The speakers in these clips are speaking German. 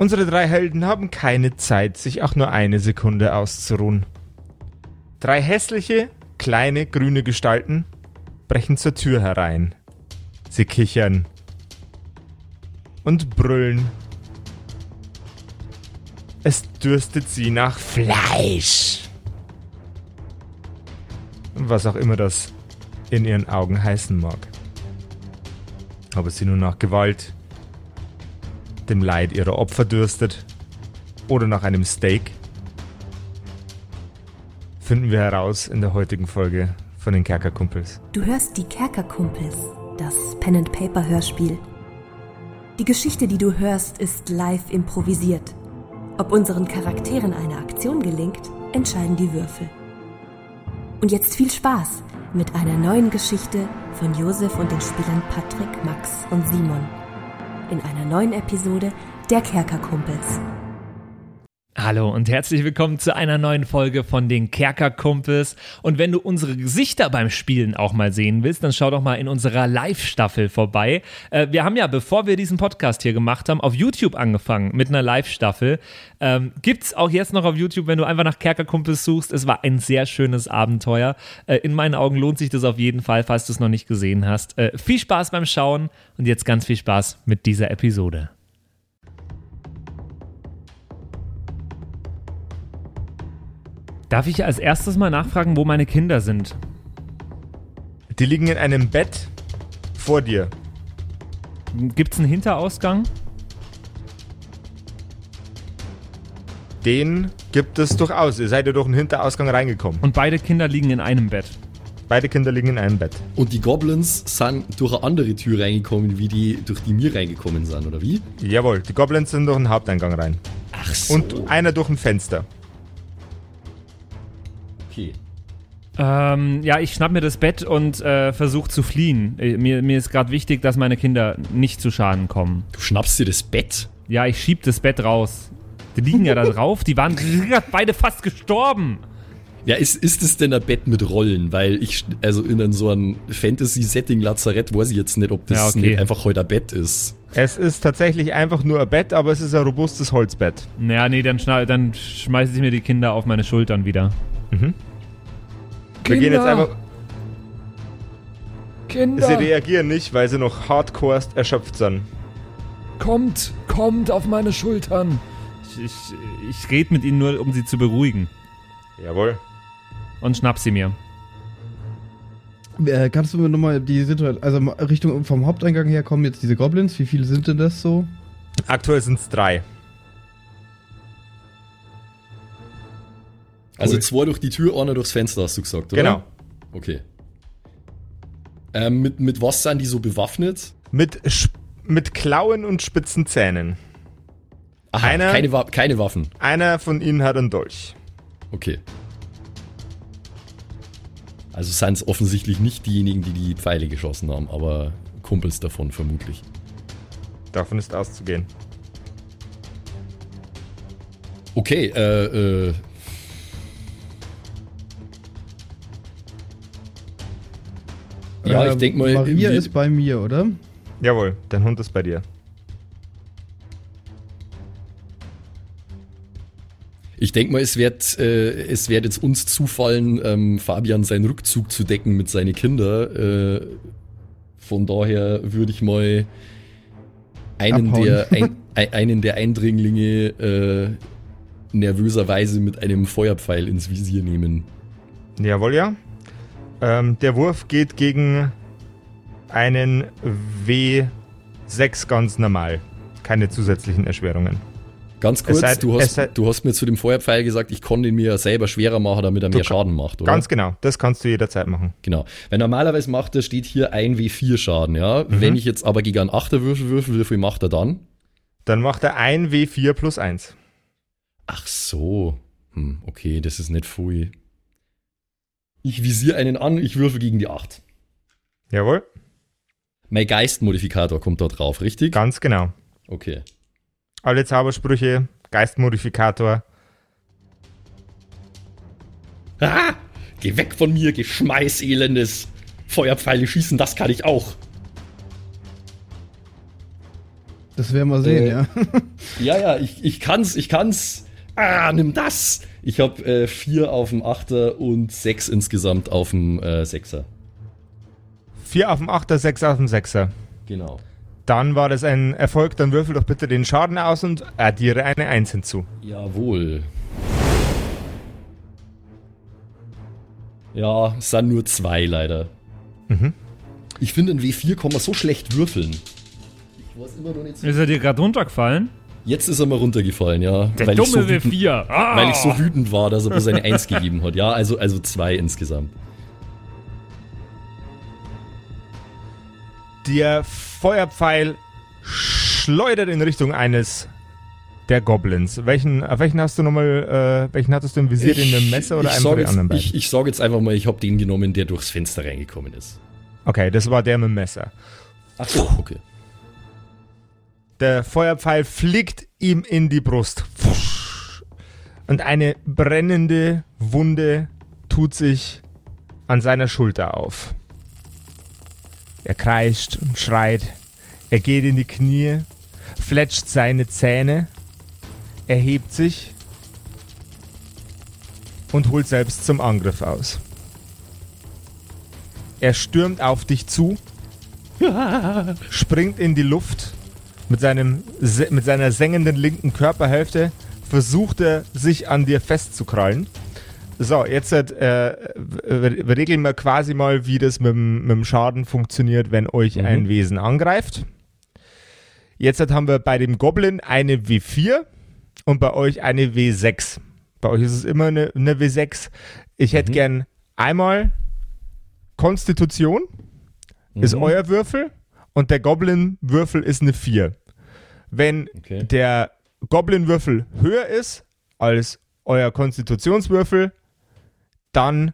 Unsere drei Helden haben keine Zeit, sich auch nur eine Sekunde auszuruhen. Drei hässliche, kleine, grüne Gestalten brechen zur Tür herein. Sie kichern und brüllen. Es dürstet sie nach Fleisch. Was auch immer das in ihren Augen heißen mag. Ob es sie nur nach Gewalt, dem Leid ihrer Opfer dürstet oder nach einem Steak, finden wir heraus in der heutigen Folge von den Kerkerkumpels. Du hörst die Kerkerkumpels, das Pen and Paper Hörspiel. Die Geschichte, die du hörst, ist live improvisiert. Ob unseren Charakteren eine Aktion gelingt, entscheiden die Würfel. Und jetzt viel Spaß mit einer neuen Geschichte von Josef und den Spielern Patrick, Max und Simon. In einer neuen Episode der Kerkerkumpels. Hallo und herzlich willkommen zu einer neuen Folge von den Kerkerkumpels. Und wenn du unsere Gesichter beim Spielen auch mal sehen willst, dann schau doch mal in unserer Live-Staffel vorbei. Äh, wir haben ja, bevor wir diesen Podcast hier gemacht haben, auf YouTube angefangen mit einer Live-Staffel. Ähm, gibt's auch jetzt noch auf YouTube, wenn du einfach nach Kerkerkumpels suchst. Es war ein sehr schönes Abenteuer. Äh, in meinen Augen lohnt sich das auf jeden Fall, falls du es noch nicht gesehen hast. Äh, viel Spaß beim Schauen und jetzt ganz viel Spaß mit dieser Episode. Darf ich als erstes mal nachfragen, wo meine Kinder sind? Die liegen in einem Bett vor dir. Gibt es einen Hinterausgang? Den gibt es durchaus. Ihr seid ja durch einen Hinterausgang reingekommen. Und beide Kinder liegen in einem Bett. Beide Kinder liegen in einem Bett. Und die Goblins sind durch eine andere Tür reingekommen, wie die, durch die wir reingekommen sind, oder wie? Jawohl, die Goblins sind durch den Haupteingang rein. Ach so. Und einer durch ein Fenster. Okay. Ähm, ja, ich schnapp mir das Bett und äh, versuche zu fliehen. Äh, Mir, mir ist gerade wichtig, dass meine Kinder nicht zu Schaden kommen. Du schnappst dir das Bett? Ja, ich schieb das Bett raus. Die liegen ja da drauf, die waren beide fast gestorben. Ja, ist, ist es denn ein Bett mit Rollen? Weil ich, also in so einem Fantasy-Setting-Lazarett weiß ich jetzt nicht, ob das Ja, okay. nicht einfach heute ein Bett ist. Es ist tatsächlich einfach nur ein Bett, aber es ist ein robustes Holzbett. Naja, nee, dann, dann schmeiße ich mir die Kinder auf meine Schultern wieder. Wir gehen jetzt einfach. Kinder, Sie reagieren nicht, weil sie noch hardcore erschöpft sind. kommt, kommt auf meine Schultern. Ich, ich, ich rede mit ihnen nur, um sie zu beruhigen. Jawohl. Und schnapp sie mir. Äh, kannst du mir nochmal die Situation, also Richtung vom Haupteingang her kommen jetzt diese Goblins, wie viele sind denn das so? Aktuell sind es drei. Also Cool. zwei durch die Tür, einer durchs Fenster, hast du gesagt, oder? Genau. Okay. Ähm, mit, mit was sind die so bewaffnet? Mit, mit Klauen und spitzen Zähnen. Aha, Einer- keine, Wa keine Waffen. Einer von ihnen hat einen Dolch. Okay. Also sind es offensichtlich nicht diejenigen, die die Pfeile geschossen haben, aber Kumpels davon vermutlich. Davon ist auszugehen. Okay, äh, äh. Ja, Äh, ich denke mal. Maria ist bei mir, oder? Jawohl, dein Hund ist bei dir. Ich denke mal, es wird, äh, es wird jetzt uns zufallen, ähm, Fabian seinen Rückzug zu decken mit seinen Kindern. Äh, von daher würde ich mal einen Abhauen. der, ein, ein, einen der Eindringlinge äh, nervöserweise mit einem Feuerpfeil ins Visier nehmen. Jawohl, ja. Ähm, der Wurf geht gegen einen W6 ganz normal. Keine zusätzlichen Erschwerungen. Ganz kurz, sei- du, hast, sei- du hast mir zu dem Feuerpfeil gesagt, ich kann den mir selber schwerer machen, damit er mehr Schaden macht, oder? Ganz genau, das kannst du jederzeit machen. Genau. Weil normalerweise macht er, steht hier 1 W4 Schaden, ja. Mhm. Wenn ich jetzt aber gegen einen Achterwürfel würfel, wie viel macht er dann? Dann macht er ein W4 plus 1. Ach so. Hm, okay, das ist nicht viel. Ich visiere einen an, ich würfel gegen die 8. Jawohl, Mein Geistmodifikator kommt da drauf, richtig? ganz genau. Okay. Alle Zaubersprüche, Geistmodifikator. Ah! Geh weg von mir, Geschmeiß, elendes! Feuerpfeile schießen, das kann ich auch. Das werden wir sehen, Äh, ja. Ja, ja, ich, ich kann's, ich kann's. Ah, nimm das! Ich habe äh, vier auf dem Achter und sechs insgesamt auf dem äh, Sechser. 4 auf dem 8er, 6 auf dem 6er. Genau. Dann war das ein Erfolg, dann würfel doch bitte den Schaden aus und addiere eine 1 hinzu. Jawohl. Ja, es sind nur zwei leider. Mhm. Ich finde, ein W4 kann man so schlecht würfeln. Ich weiß immer noch nicht so. Ist er dir gerade runtergefallen? Jetzt ist er mal runtergefallen, ja. Der weil dumme ich so wütend, W4. Ah! Weil ich so wütend war, dass er bloß eine 1 gegeben hat. Ja, also, also zwei insgesamt. Der Feuerpfeil schleudert in Richtung eines der Goblins. Welchen, auf welchen hast du nochmal, äh, welchen hattest du im Visier, den mit dem Messer oder ich einen sag von den jetzt, anderen beiden? Ich, ich sage jetzt einfach mal, ich habe den genommen, der durchs Fenster reingekommen ist. okay, das war der mit dem Messer. Ach so, okay. Der Feuerpfeil fliegt ihm in die Brust. Und eine brennende Wunde tut sich an seiner Schulter auf. Er kreischt und schreit. Er geht in die Knie, fletscht seine Zähne, erhebt sich und holt selbst zum Angriff aus. Er stürmt auf dich zu, springt in die Luft mit, seinem, se- mit seiner sengenden linken Körperhälfte versucht er, sich an dir festzukrallen. So, jetzt äh, regeln wir quasi mal, wie das mit, dem- mit dem Schaden funktioniert, wenn euch Mhm. ein Wesen angreift. Jetzt haben wir bei dem Goblin eine W4 und bei euch eine W6. Bei euch ist es immer eine, eine W6. Ich hätte Mhm. gern einmal Konstitution, ist Mhm. euer Würfel und der Goblin-Würfel ist eine 4. Wenn Okay. der Goblin-Würfel höher ist als euer Konstitutionswürfel, dann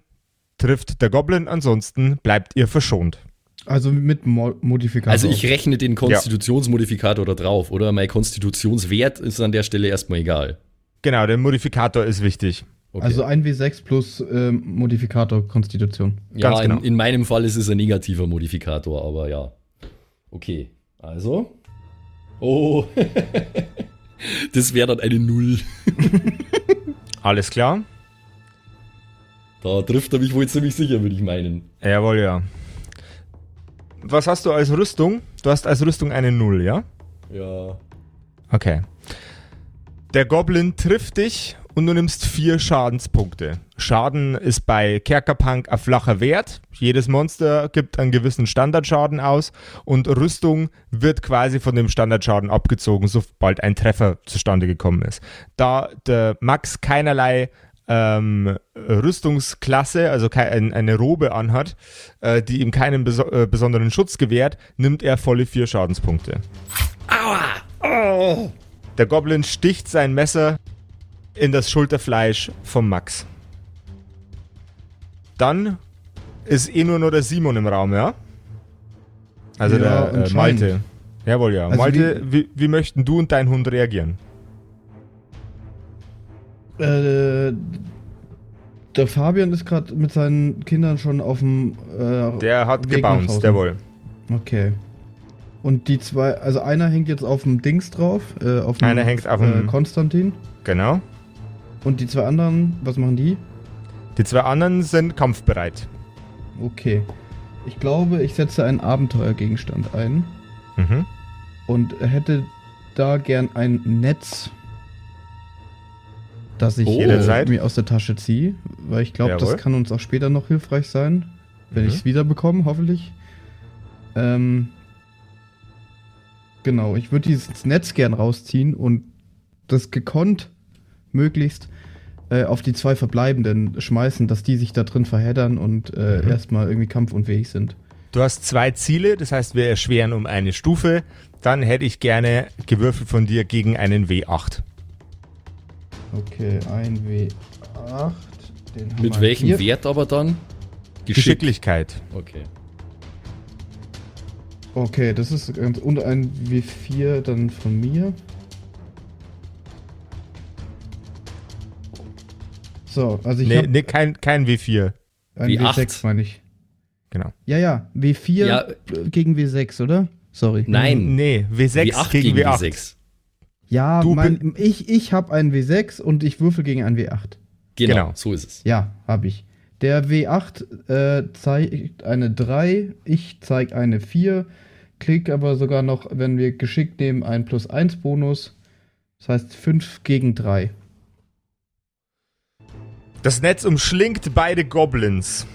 trifft der Goblin, ansonsten bleibt ihr verschont. Also mit Mo Modifikator. Also ich rechne den Konstitutionsmodifikator da drauf, oder? Mein Konstitutionswert ist an der Stelle erstmal egal. Genau, der Modifikator ist wichtig. Okay. Also ein W6 plus ähm, Modifikator Konstitution. ja, ganz genau. in, in meinem Fall ist es ein negativer Modifikator, aber ja. Okay, also. Oh. das wäre dann eine Null. Alles klar? Da trifft er mich wohl ziemlich sicher, würde ich meinen. Jawohl, ja. Was hast du als Rüstung? Du hast als Rüstung eine 0, ja? Ja. Okay. Der Goblin trifft dich und du nimmst vier Schadenspunkte. Schaden ist bei Kerkerpunk ein flacher Wert. Jedes Monster gibt einen gewissen Standardschaden aus und Rüstung wird quasi von dem Standardschaden abgezogen, sobald ein Treffer zustande gekommen ist. Da der Max keinerlei ähm, Rüstungsklasse, also eine Robe anhat, äh, die ihm keinen beso äh, besonderen Schutz gewährt, nimmt er volle vier Schadenspunkte. Der Goblin sticht sein Messer in das Schulterfleisch vom Max. Dann ist eh nur noch der Simon im Raum, ja? Also Ja, der äh. Malte. Jawohl, ja. Also Malte, wie, wie möchten du und dein Hund reagieren? Äh, der Fabian ist gerade mit seinen Kindern schon auf dem. Äh, Der hat Weg gebounced, jawohl. Okay. Und die zwei, also einer hängt jetzt auf dem Dings drauf, äh, auf dem Einer hängt auf dem- äh, Konstantin. Genau. Und die zwei anderen, was machen die? Die zwei anderen sind kampfbereit. Okay. Ich glaube, ich setze einen Abenteuergegenstand ein Mhm. und hätte da gern ein Netz, das ich Oh. äh, mir aus der Tasche ziehe, weil ich glaube, das kann uns auch später noch hilfreich sein, wenn Mhm. ich es wieder bekomme, hoffentlich. Ähm, genau, ich würde dieses Netz gern rausziehen und das gekonnt möglichst äh, auf die zwei Verbleibenden schmeißen, dass die sich da drin verheddern und äh, Mhm. erstmal irgendwie kampfunfähig sind. Du hast zwei Ziele, das heißt, wir erschweren um eine Stufe. Dann hätte ich gerne gewürfelt von dir gegen einen W8. Okay, ein W8. Den haben Mit welchem hier. Wert aber dann? Geschicklichkeit. Okay. Okay, das ist ganz und ein W4 dann von mir. So, also ich Nee, habe nee kein, kein W4. ein W8. W6 meine ich. Genau. Ja, ja, W4 Ja. gegen W6, oder? Sorry. Nein. Nee, W6 W8 gegen, W8. W6. Ja, Du mein, ich, ich habe einen W6 und ich würfel gegen einen W8. Genau, Genau. so ist es. Ja, habe ich. Der W8 äh, zeigt eine 3, ich zeige eine 4, krieg aber sogar noch, wenn wir geschickt nehmen, einen plus 1 Bonus. Das heißt 5 gegen 3. Das Netz umschlingt beide Goblins.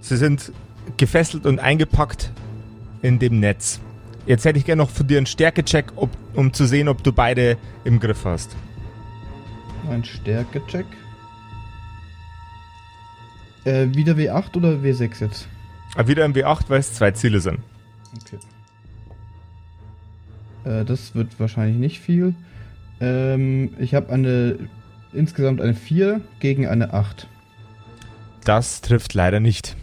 Sie sind gefesselt und eingepackt in dem Netz. Jetzt hätte ich gerne noch von dir einen Stärkecheck, ob, um zu sehen, ob du beide im Griff hast. Ein Stärkecheck. Äh, wieder W8 oder W6 jetzt? Aber wieder im W8, weil es zwei Ziele sind. Okay. Äh, das wird wahrscheinlich nicht viel. Ähm, ich habe eine insgesamt eine 4 gegen eine 8. Das trifft leider nicht.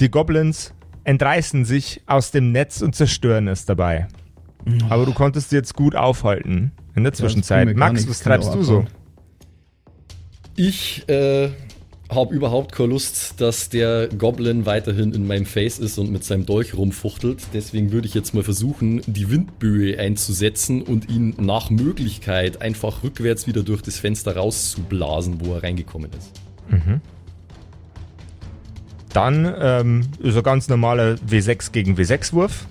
Die Goblins entreißen sich aus dem Netz und zerstören es dabei. Aber du konntest jetzt gut aufhalten in der Zwischenzeit. gar Max, was treibst du so? Ich äh, habe überhaupt keine Lust, dass der Goblin weiterhin in meinem Face ist und mit seinem Dolch rumfuchtelt. Deswegen würde ich jetzt mal versuchen, die Windböe einzusetzen und ihn nach Möglichkeit einfach rückwärts wieder durch das Fenster rauszublasen, wo er reingekommen ist. Dann ähm, ist ein ganz normaler W6 gegen W6-Wurf.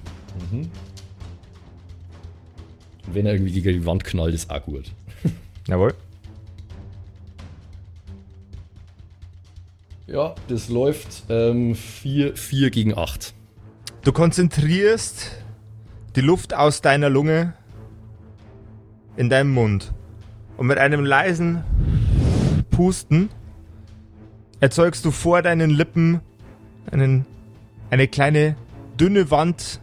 Und wenn er irgendwie gegen die Wand knallt, ist auch gut. Jawohl. Ja, das läuft 4 4 gegen 8. Du konzentrierst die Luft aus deiner Lunge in deinem Mund. Und mit einem leisen Pusten erzeugst du vor deinen Lippen einen, eine kleine dünne Wand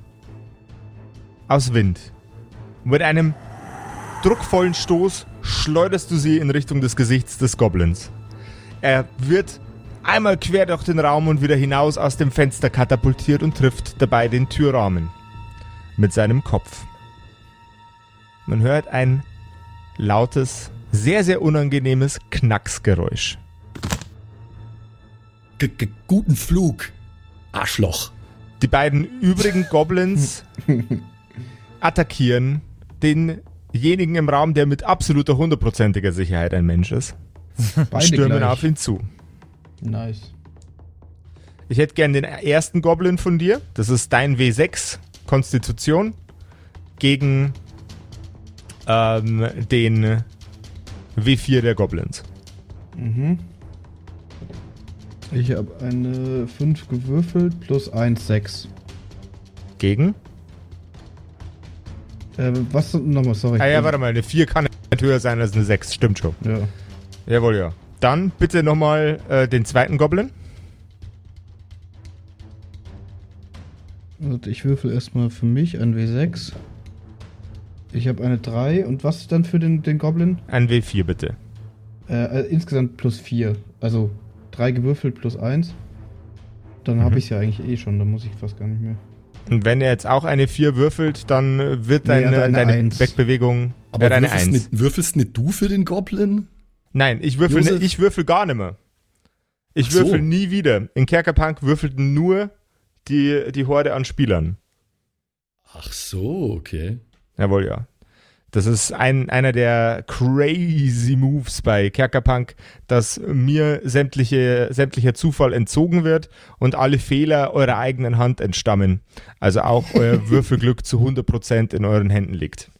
aus Wind. Und mit einem druckvollen Stoß schleuderst du sie in Richtung des Gesichts des Goblins. Er wird einmal quer durch den Raum und wieder hinaus aus dem Fenster katapultiert und trifft dabei den Türrahmen mit seinem Kopf. Man hört ein lautes, sehr, sehr unangenehmes Knacksgeräusch. G -g Guten Flug, Arschloch. Die beiden übrigen Goblins attackieren denjenigen im Raum, der mit absoluter hundertprozentiger Sicherheit ein Mensch ist, Beide stürmen gleich. auf ihn zu. Nice. Ich hätte gern den ersten Goblin von dir. Das ist dein W6 Konstitution gegen ähm, den W4 der Goblins. Mhm. Ich habe eine 5 gewürfelt plus 1, 6. Gegen? Äh, was nochmal, sorry. Ah ja, warte mal, eine 4 kann nicht höher sein als eine 6. Stimmt schon. Ja. Jawohl, ja. Dann bitte nochmal äh, den zweiten Goblin. Und ich würfel erstmal für mich ein W6. Ich habe eine 3 und was dann für den, den Goblin? Ein W4 bitte. Äh, äh, insgesamt plus 4. Also 3 gewürfelt plus 1. Dann Mhm. habe ich es ja eigentlich eh schon, dann muss ich fast gar nicht mehr. Und wenn er jetzt auch eine 4 würfelt, dann äh, wird Nee, er deine, eine deine Eins. Wegbewegung Aber wird eine würfelst, 1. nicht, würfelst nicht du für den Goblin? Nein, ich würfel, Josef? ne, ich würfel gar nicht mehr. Ich Ach so. würfel nie wieder. In Kerkerpunk würfelten nur die, die Horde an Spielern. Ach so, okay. Jawohl, ja. Das ist ein, einer der crazy Moves bei Kerkerpunk, dass mir sämtliche, sämtlicher Zufall entzogen wird und alle Fehler eurer eigenen Hand entstammen. Also auch euer Würfelglück zu 100% in euren Händen liegt.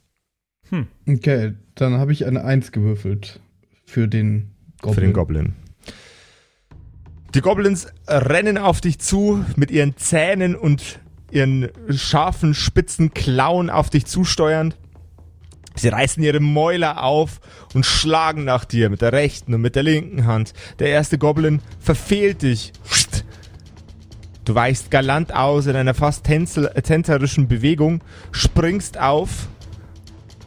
Okay, dann habe ich eine 1 gewürfelt für den Goblin. Für den Goblin. Die Goblins rennen auf dich zu mit ihren Zähnen und ihren scharfen, spitzen Klauen auf dich zusteuernd. Sie reißen ihre Mäuler auf und schlagen nach dir mit der rechten und mit der linken Hand. Der erste Goblin verfehlt dich. Du weichst galant aus in einer fast tänzerischen Bewegung, springst auf,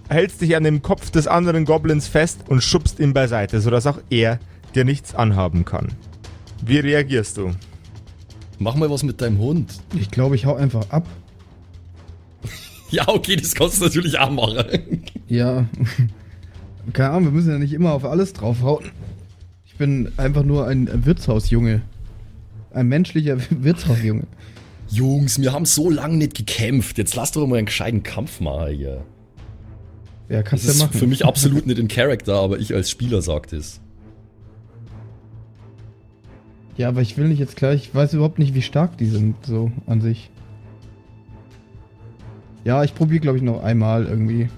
hältst dich an dem Kopf des anderen Goblins fest und schubst ihn beiseite, sodass auch er dir nichts anhaben kann. Wie reagierst du? Mach mal was mit deinem Hund. Ich glaube, ich hau einfach ab. Ja, okay, das kannst du natürlich auch machen. Ja. Keine Ahnung, wir müssen ja nicht immer auf alles draufhauen. Ich bin einfach nur ein Wirtshausjunge. Ein menschlicher Wirtshausjunge. Jungs, wir haben so lange nicht gekämpft. Jetzt lasst doch mal einen gescheiten Kampf machen hier. Ja, Das kannst du ist ja machen. für mich absolut nicht in Character, aber ich als Spieler sag das. Ja, aber ich will nicht jetzt gleich. Ich weiß überhaupt nicht, wie stark die sind, so an sich. Ja, ich probiere, glaube ich, noch einmal irgendwie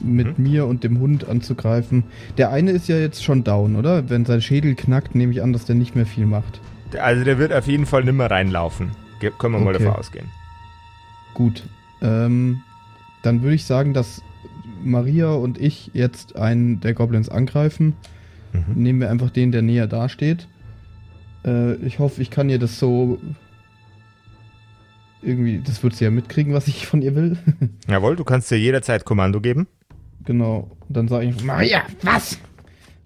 mit Mhm. mir und dem Hund anzugreifen. Der eine ist ja jetzt schon down, oder? Wenn sein Schädel knackt, nehme ich an, dass der nicht mehr viel macht. Also der wird auf jeden Fall nimmer reinlaufen. Ge können wir mal Okay. davon ausgehen. Gut. Ähm, dann würde ich sagen, dass Maria und ich jetzt einen der Goblins angreifen. Mhm. Nehmen wir einfach den, der näher dasteht. Äh, ich hoffe, ich kann ihr das so. Irgendwie, das wird sie ja mitkriegen, was ich von ihr will. Jawohl, du kannst dir jederzeit Kommando geben. genau. Dann sage ich, Maria, was?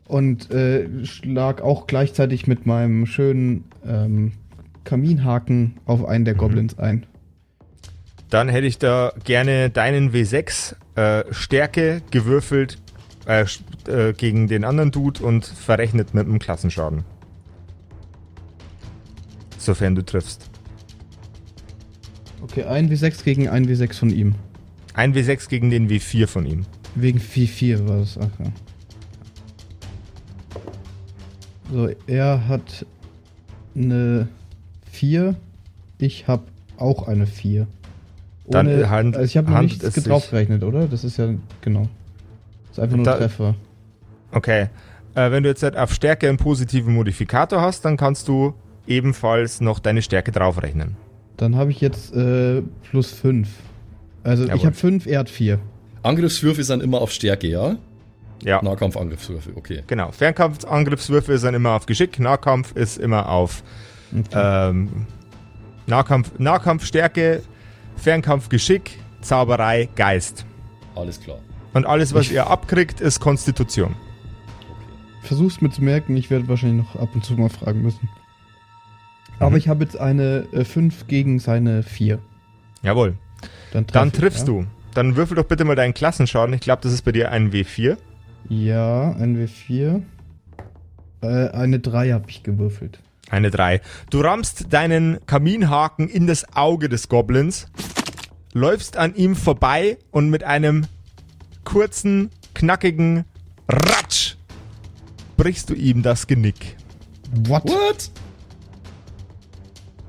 Und äh, schlag auch gleichzeitig mit meinem schönen ähm, Kaminhaken auf einen der Mhm. Goblins ein. Dann hätte ich da gerne deinen W6 äh, Stärke gewürfelt äh, äh, gegen den anderen Dude und verrechnet mit einem Klassenschaden. Sofern du triffst. Okay, ein W6 gegen ein W6 von ihm. Ein W6 gegen den W4 von ihm. Wegen 4-4 war das. Ach, ja. So, er hat eine 4. Ich habe auch eine 4. Dann Ohne, hand- also ich habe noch handelt nichts draufgerechnet, oder? Das ist ja, genau. Das ist einfach nur Da- Treffer. Okay. Äh, wenn du jetzt halt auf Stärke einen positiven Modifikator hast, dann kannst du ebenfalls noch deine Stärke draufrechnen. Dann habe ich jetzt äh, plus 5. Also Jawohl. ich habe 5, er hat 4. Angriffswürfe sind immer auf Stärke, ja? Ja. Nahkampfangriffswürfe, okay. Genau. Fernkampfangriffswürfe sind immer auf Geschick, Nahkampf ist immer auf ähm, Nahkampf, Nahkampfstärke, Fernkampfgeschick, Zauberei, Geist. Alles klar. Und alles, was Ich- ihr abkriegt, ist Konstitution. Versuch's mir zu merken, ich werde wahrscheinlich noch ab und zu mal fragen müssen. Aber Mhm. ich habe jetzt eine 5 gegen seine 4. Jawohl. Dann, treff Dann ich, triffst ja. du. Dann würfel doch bitte mal deinen Klassenschaden. Ich glaube, das ist bei dir ein W4. Ja, ein W4. Äh, eine 3 habe ich gewürfelt. Eine 3. Du rammst deinen Kaminhaken in das Auge des Goblins, läufst an ihm vorbei und mit einem kurzen, knackigen Ratsch brichst du ihm das Genick. What? What?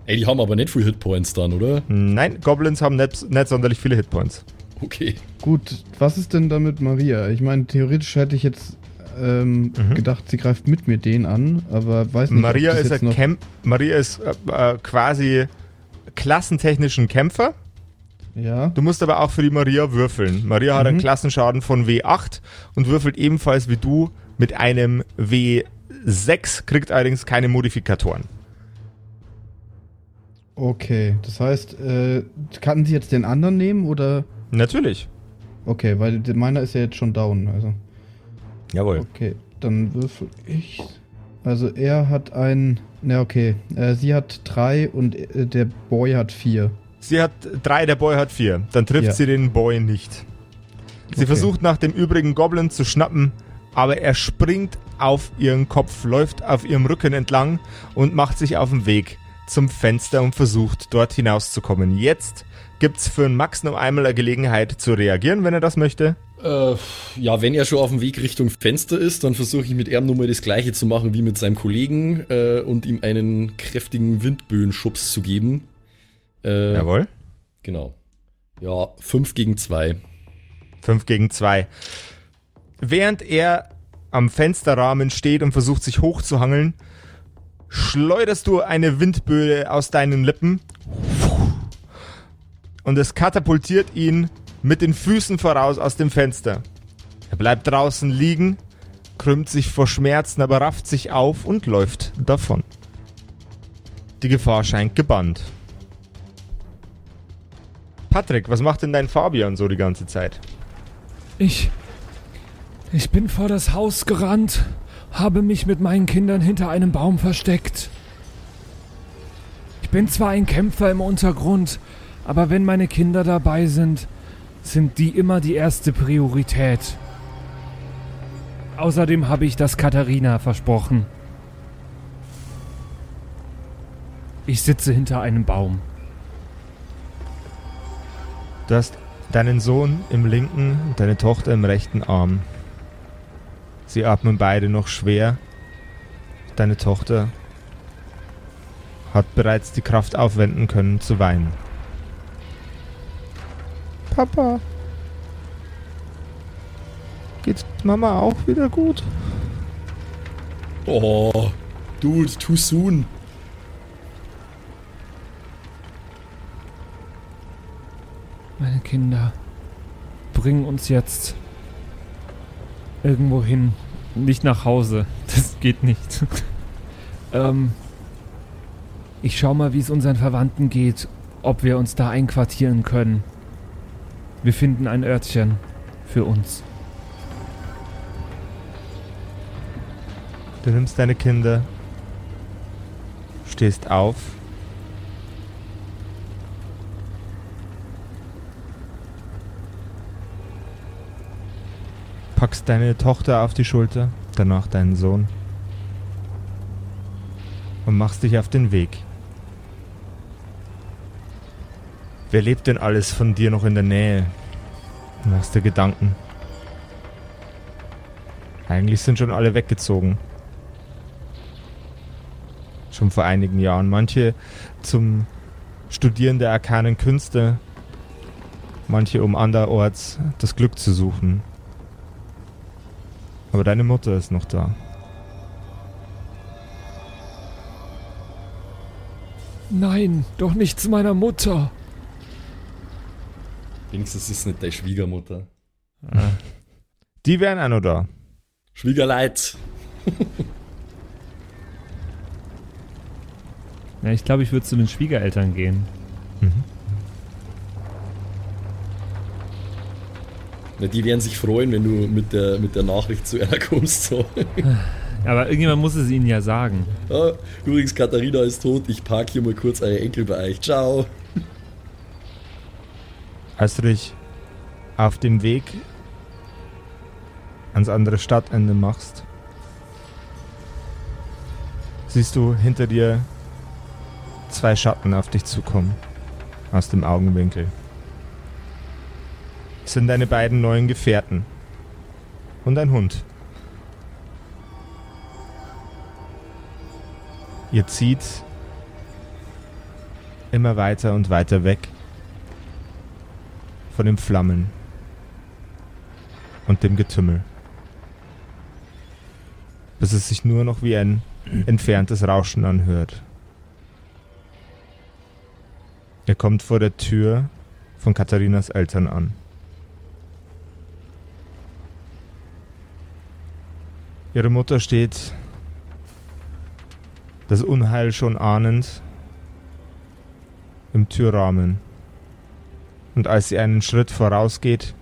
Ey, die haben aber nicht viel Hitpoints dann, oder? Nein, Goblins haben nicht, nicht sonderlich viele Hitpoints. Okay. Gut, was ist denn da mit Maria? Ich meine, theoretisch hätte ich jetzt ähm, Mhm. gedacht, sie greift mit mir den an, aber weiß nicht, Maria ist. Kämp Maria ist äh, quasi klassentechnischen Kämpfer. Ja, Du musst aber auch für die Maria würfeln. Maria hat einen Mhm. Klassenschaden von W8 und würfelt ebenfalls wie du mit einem W6, kriegt allerdings keine Modifikatoren. okay. Das heißt, äh, kann sie jetzt den anderen nehmen oder... Natürlich. Okay, weil der- meiner ist ja jetzt schon down, also... Jawohl. Okay, dann würfel ich. Also er hat ein. Na okay, äh, sie hat drei und äh, der Boy hat vier. Sie hat drei, der Boy hat vier. Dann trifft Ja. sie den Boy nicht. Sie Okay. versucht nach dem übrigen Goblin zu schnappen, aber er springt auf ihren Kopf, läuft auf ihrem Rücken entlang und macht sich auf den Weg zum Fenster und versucht dort hinauszukommen. Jetzt gibt's für Max noch einmal eine Gelegenheit zu reagieren, wenn er das möchte. Äh, ja, wenn er schon auf dem Weg Richtung Fenster ist, dann versuche ich mit ihm nochmal das gleiche zu machen wie mit seinem Kollegen äh, und ihm einen kräftigen Windböenschubs zu geben. Äh, Jawohl. Genau. Ja, 5 gegen 2. 5 gegen 2. Während er am Fensterrahmen steht und versucht sich hochzuhangeln, schleuderst du eine Windböe aus deinen Lippen und es katapultiert ihn mit den Füßen voraus aus dem Fenster. Er bleibt draußen liegen, krümmt sich vor Schmerzen, aber rafft sich auf und läuft davon. Die Gefahr scheint gebannt. Patrick, was macht denn dein Fabian so die ganze Zeit? Ich. Ich bin vor das Haus gerannt, habe mich mit meinen Kindern hinter einem Baum versteckt. Ich bin zwar ein Kämpfer im Untergrund, aber wenn meine Kinder dabei sind, sind die immer die erste Priorität. Außerdem habe ich das Katharina versprochen. Ich sitze hinter einem Baum. Du hast deinen Sohn im linken und deine Tochter im rechten Arm. Sie atmen beide noch schwer. Deine Tochter hat bereits die Kraft aufwenden können zu weinen. Papa. Geht's Mama auch wieder gut? Oh, dude, too soon. Meine Kinder bringen uns jetzt irgendwo hin. Nicht nach Hause. Das geht nicht. ähm, ich schau mal, wie es unseren Verwandten geht, ob wir uns da einquartieren können. Wir finden ein Örtchen für uns. Du nimmst deine Kinder, stehst auf. Packst deine Tochter auf die Schulter, danach deinen Sohn und machst dich auf den Weg. Wer lebt denn alles von dir noch in der Nähe? Machst dir Gedanken. Eigentlich sind schon alle weggezogen. Schon vor einigen Jahren. Manche zum Studieren der arkanen Künste, manche um anderorts das Glück zu suchen. Aber deine Mutter ist noch da. Nein, doch nicht zu meiner Mutter. Wenigstens ist es nicht deine Schwiegermutter. Die wären auch noch da. Schwiegerleid. Ja, ich glaube, ich würde zu den Schwiegereltern gehen. Na, die werden sich freuen, wenn du mit der, mit der Nachricht zu einer kommst. So. Aber irgendjemand muss es ihnen ja sagen. Ah, übrigens, Katharina ist tot. Ich park hier mal kurz eure Enkel bei euch. Ciao. Als du dich auf dem Weg ans andere Stadtende machst, siehst du hinter dir zwei Schatten auf dich zukommen. Aus dem Augenwinkel. Es sind deine beiden neuen Gefährten. Und ein Hund. Ihr zieht immer weiter und weiter weg von den Flammen und dem Getümmel. Bis es sich nur noch wie ein entferntes Rauschen anhört. Er kommt vor der Tür von Katharinas Eltern an. Ihre Mutter steht, das Unheil schon ahnend, im Türrahmen. Und als sie einen Schritt vorausgeht,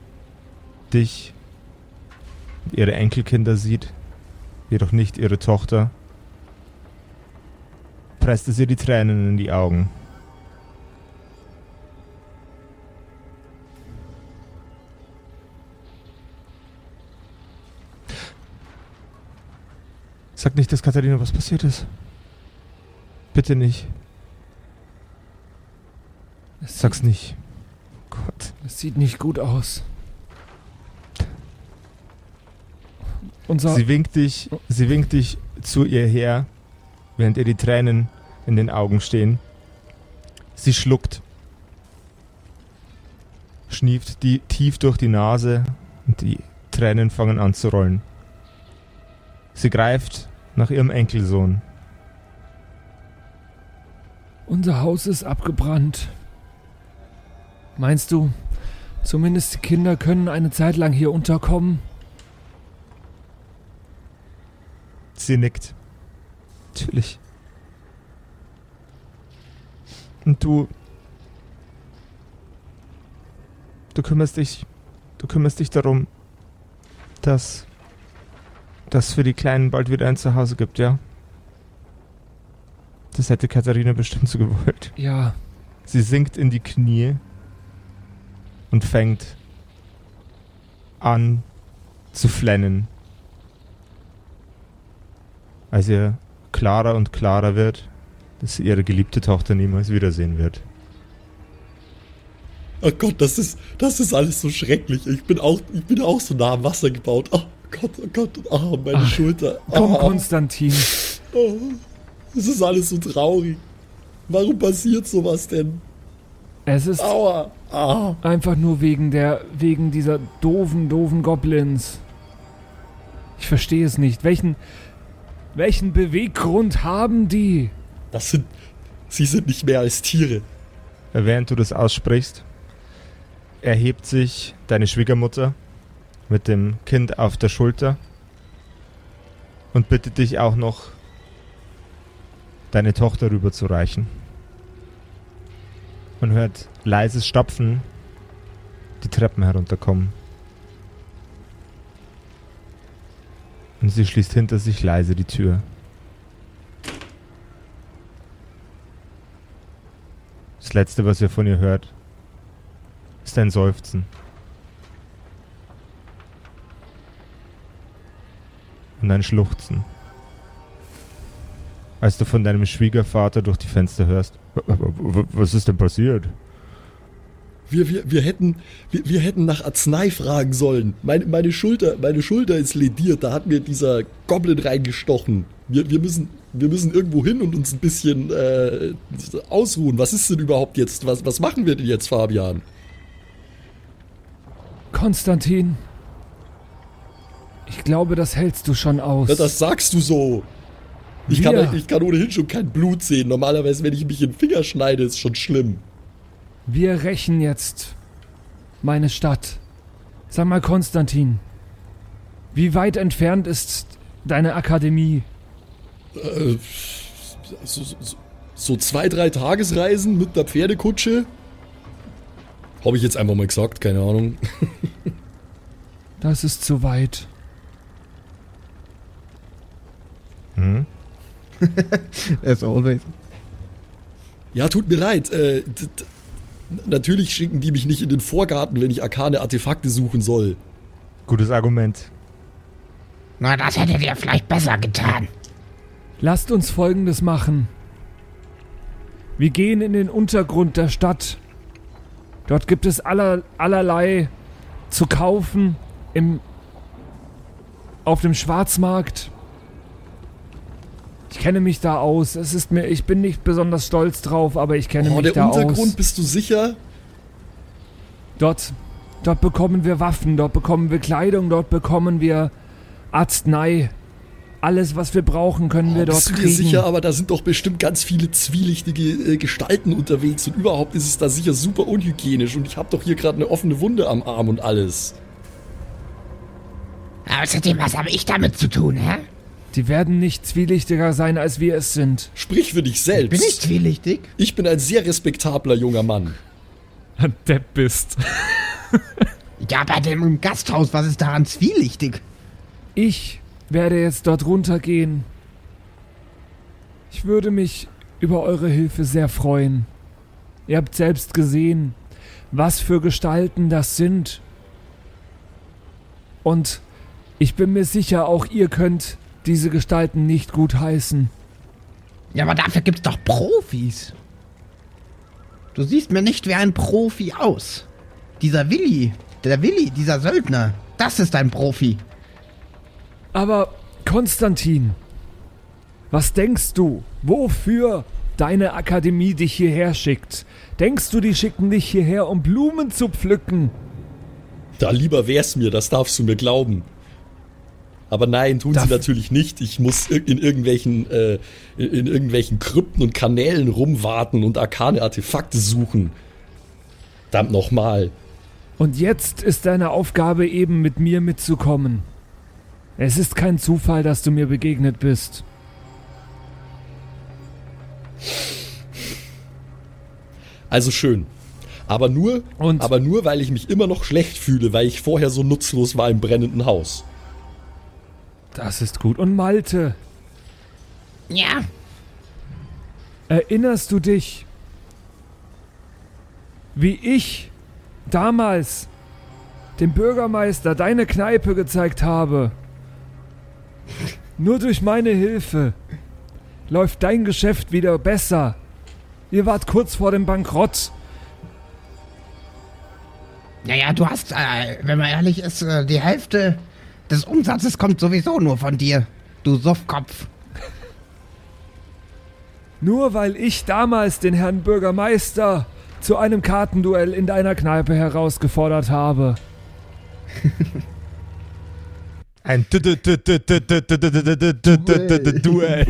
dich und ihre Enkelkinder sieht, jedoch nicht ihre Tochter, presst es ihr die Tränen in die Augen. Sag nicht, dass Katharina was passiert ist. Bitte nicht. Sag's nicht. Gott. es sieht nicht gut aus. Unser, Sie winkt dich, sie winkt dich zu ihr her, während ihr die Tränen in den Augen stehen. Sie schluckt, schnieft die tief durch die Nase und die Tränen fangen an zu rollen. Sie greift nach ihrem Enkelsohn. unser Haus ist abgebrannt. Meinst du, zumindest die Kinder können eine Zeit lang hier unterkommen? Sie nickt. Natürlich. Und du. Du kümmerst dich. Du kümmerst dich darum, dass. dass für die Kleinen bald wieder ein Zuhause gibt, ja? Das hätte Katharina bestimmt so gewollt. Ja, Sie sinkt in die Knie und fängt an zu flennen. Als ihr klarer und klarer wird, dass sie ihre geliebte Tochter niemals wiedersehen wird. Oh Gott, das ist, das ist alles so schrecklich. Ich bin auch, ich bin auch so nah am Wasser gebaut. Oh Gott, oh Gott, oh, meine Ach, Schulter. Komm, Oh, Konstantin. oh, das ist alles so traurig. Warum passiert sowas denn? Es ist Aua. Ah. einfach nur wegen der, wegen dieser doofen, doofen Goblins. Ich verstehe es nicht. Welchen, welchen Beweggrund haben die? Das sind, sie sind nicht mehr als Tiere. Während du das aussprichst, erhebt sich deine Schwiegermutter mit dem Kind auf der Schulter und bittet dich auch noch, deine Tochter rüberzureichen. Man hört leises Stapfen die Treppen herunterkommen. Und sie schließt hinter sich leise die Tür. Das letzte, was ihr von ihr hört, ist ein Seufzen. Und ein Schluchzen. Als du von deinem Schwiegervater durch die Fenster hörst. "W- w- w- Was ist denn passiert? Wir, wir, wir, hätten, wir, wir hätten nach Arznei fragen sollen. Meine, meine, Schulter, meine Schulter ist lediert, da hat mir dieser Goblin reingestochen. Wir, wir, müssen, wir müssen irgendwo hin und uns ein bisschen äh, ausruhen. Was ist denn überhaupt jetzt? Was, was machen wir denn jetzt, Fabian? Konstantin. Ich glaube, das hältst du schon aus. Ja, das sagst du so. Ich kann, ich kann ohnehin schon kein Blut sehen. Normalerweise, wenn ich mich in den Finger schneide, ist schon schlimm. Wir rächen jetzt meine Stadt. Sag mal, Konstantin, wie weit entfernt ist deine Akademie? Äh, so, so, so zwei, drei Tagesreisen mit der Pferdekutsche. Habe ich jetzt einfach mal gesagt, keine Ahnung. Das ist zu weit. Hm? As always. Ja, tut mir leid. Äh, natürlich schicken die mich nicht in den Vorgarten, wenn ich arkane Artefakte suchen soll. Gutes Argument. Na, das hättet ihr vielleicht besser getan. Lasst uns Folgendes machen. Wir gehen in den Untergrund der Stadt. Dort gibt es aller, allerlei zu kaufen im, auf dem Schwarzmarkt. Ich kenne mich da aus. Es ist mir, ich bin nicht besonders stolz drauf, aber ich kenne Oh, mich der da Untergrund, aus. bist du sicher? Dort, dort bekommen wir Waffen, dort bekommen wir Kleidung, dort bekommen wir Arznei. Alles, was wir brauchen, können wir Oh, dort bist du dir kriegen. sicher? Aber da sind doch bestimmt ganz viele zwielichtige äh, Gestalten unterwegs und überhaupt ist es da sicher super unhygienisch und ich habe doch hier gerade eine offene Wunde am Arm und alles. Außerdem, was habe ich damit zu tun, hä? Die werden nicht zwielichtiger sein, als wir es sind. Sprich für dich selbst. Bin ich zwielichtig? Ich bin ein sehr respektabler junger Mann. Ein Depp bist. Ja, bei dem im Gasthaus, was ist daran zwielichtig? Ich werde jetzt dort runtergehen. Ich würde mich über eure Hilfe sehr freuen. Ihr habt selbst gesehen, was für Gestalten das sind. Und ich bin mir sicher, auch ihr könnt diese Gestalten nicht gut heißen. Ja, aber dafür gibt's doch Profis. Du siehst mir nicht wie ein Profi aus. Dieser Willi, der Willi, dieser Söldner, das ist ein Profi. Aber Konstantin, was denkst du, wofür deine Akademie dich hierher schickt? Denkst du, die schicken dich hierher, um Blumen zu pflücken? Da lieber wär's mir, das darfst du mir glauben. Aber nein, tun Darf- sie natürlich nicht. Ich muss in irgendwelchen, äh, in in irgendwelchen Krypten und Kanälen rumwarten und arkane Artefakte suchen. Verdammt nochmal. Und jetzt ist deine Aufgabe eben mit mir mitzukommen. Es ist kein Zufall, dass du mir begegnet bist. Also schön. Aber nur, Und- aber nur, weil ich mich immer noch schlecht fühle, weil ich vorher so nutzlos war im brennenden Haus. Das ist gut. Und Malte, Ja, erinnerst du dich, wie ich damals dem Bürgermeister deine Kneipe gezeigt habe? Nur durch meine Hilfe läuft dein Geschäft wieder besser. Ihr wart kurz vor dem Bankrott. Naja, du hast, äh, wenn man ehrlich ist, äh, die Hälfte des Umsatzes kommt sowieso nur von dir, du Suffkopf. Nur weil ich damals den Herrn Bürgermeister zu einem Kartenduell in deiner Kneipe herausgefordert habe. Ein Duell.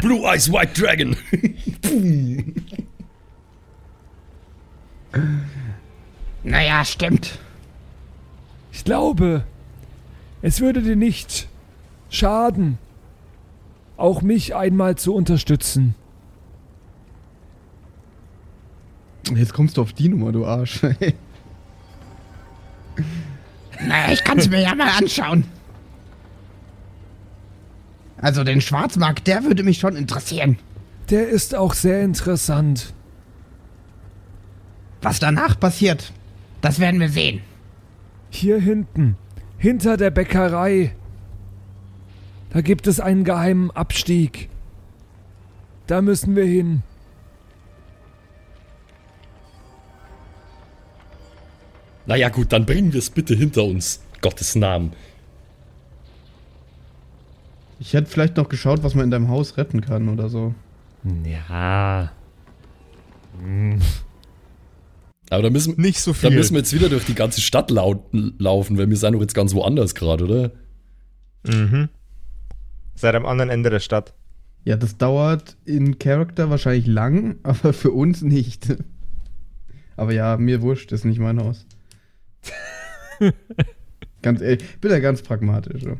Blue Eyes White Dragon. naja, stimmt. Ich glaube, es würde dir nicht schaden, auch mich einmal zu unterstützen. Jetzt kommst du auf die Nummer, du Arsch. Naja, ich kann es mir ja mal anschauen. Also den Schwarzmarkt, der würde mich schon interessieren. Der ist auch sehr interessant. Was danach passiert, das werden wir sehen. Hier hinten, hinter der Bäckerei, da gibt es einen geheimen Abstieg. Da müssen wir hin. naja, gut, dann bringen wir es bitte hinter uns. Gottes Namen. Ich hätte vielleicht noch geschaut, was man in deinem Haus retten kann oder so. Ja. Aber da müssen, Nicht so da viel. müssen wir jetzt wieder durch die ganze Stadt lau laufen, weil wir sind doch jetzt ganz woanders gerade, oder? Mhm. Seid am anderen Ende der Stadt. Ja, das dauert in Character wahrscheinlich lang, aber für uns nicht. Aber ja, mir wurscht, ist nicht mein Haus. ganz ehrlich, bin ja ganz pragmatisch. So.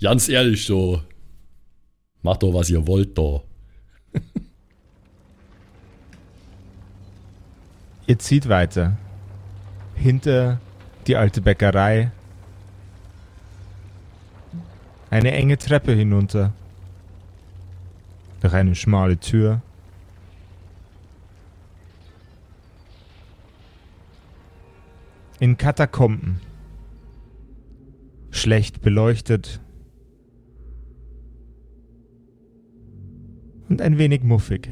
Ganz ehrlich, so. Macht doch, was ihr wollt, da. Ihr zieht weiter. Hinter die alte Bäckerei. Eine enge Treppe hinunter. Durch eine schmale Tür. In Katakomben. Schlecht beleuchtet. Und ein wenig muffig.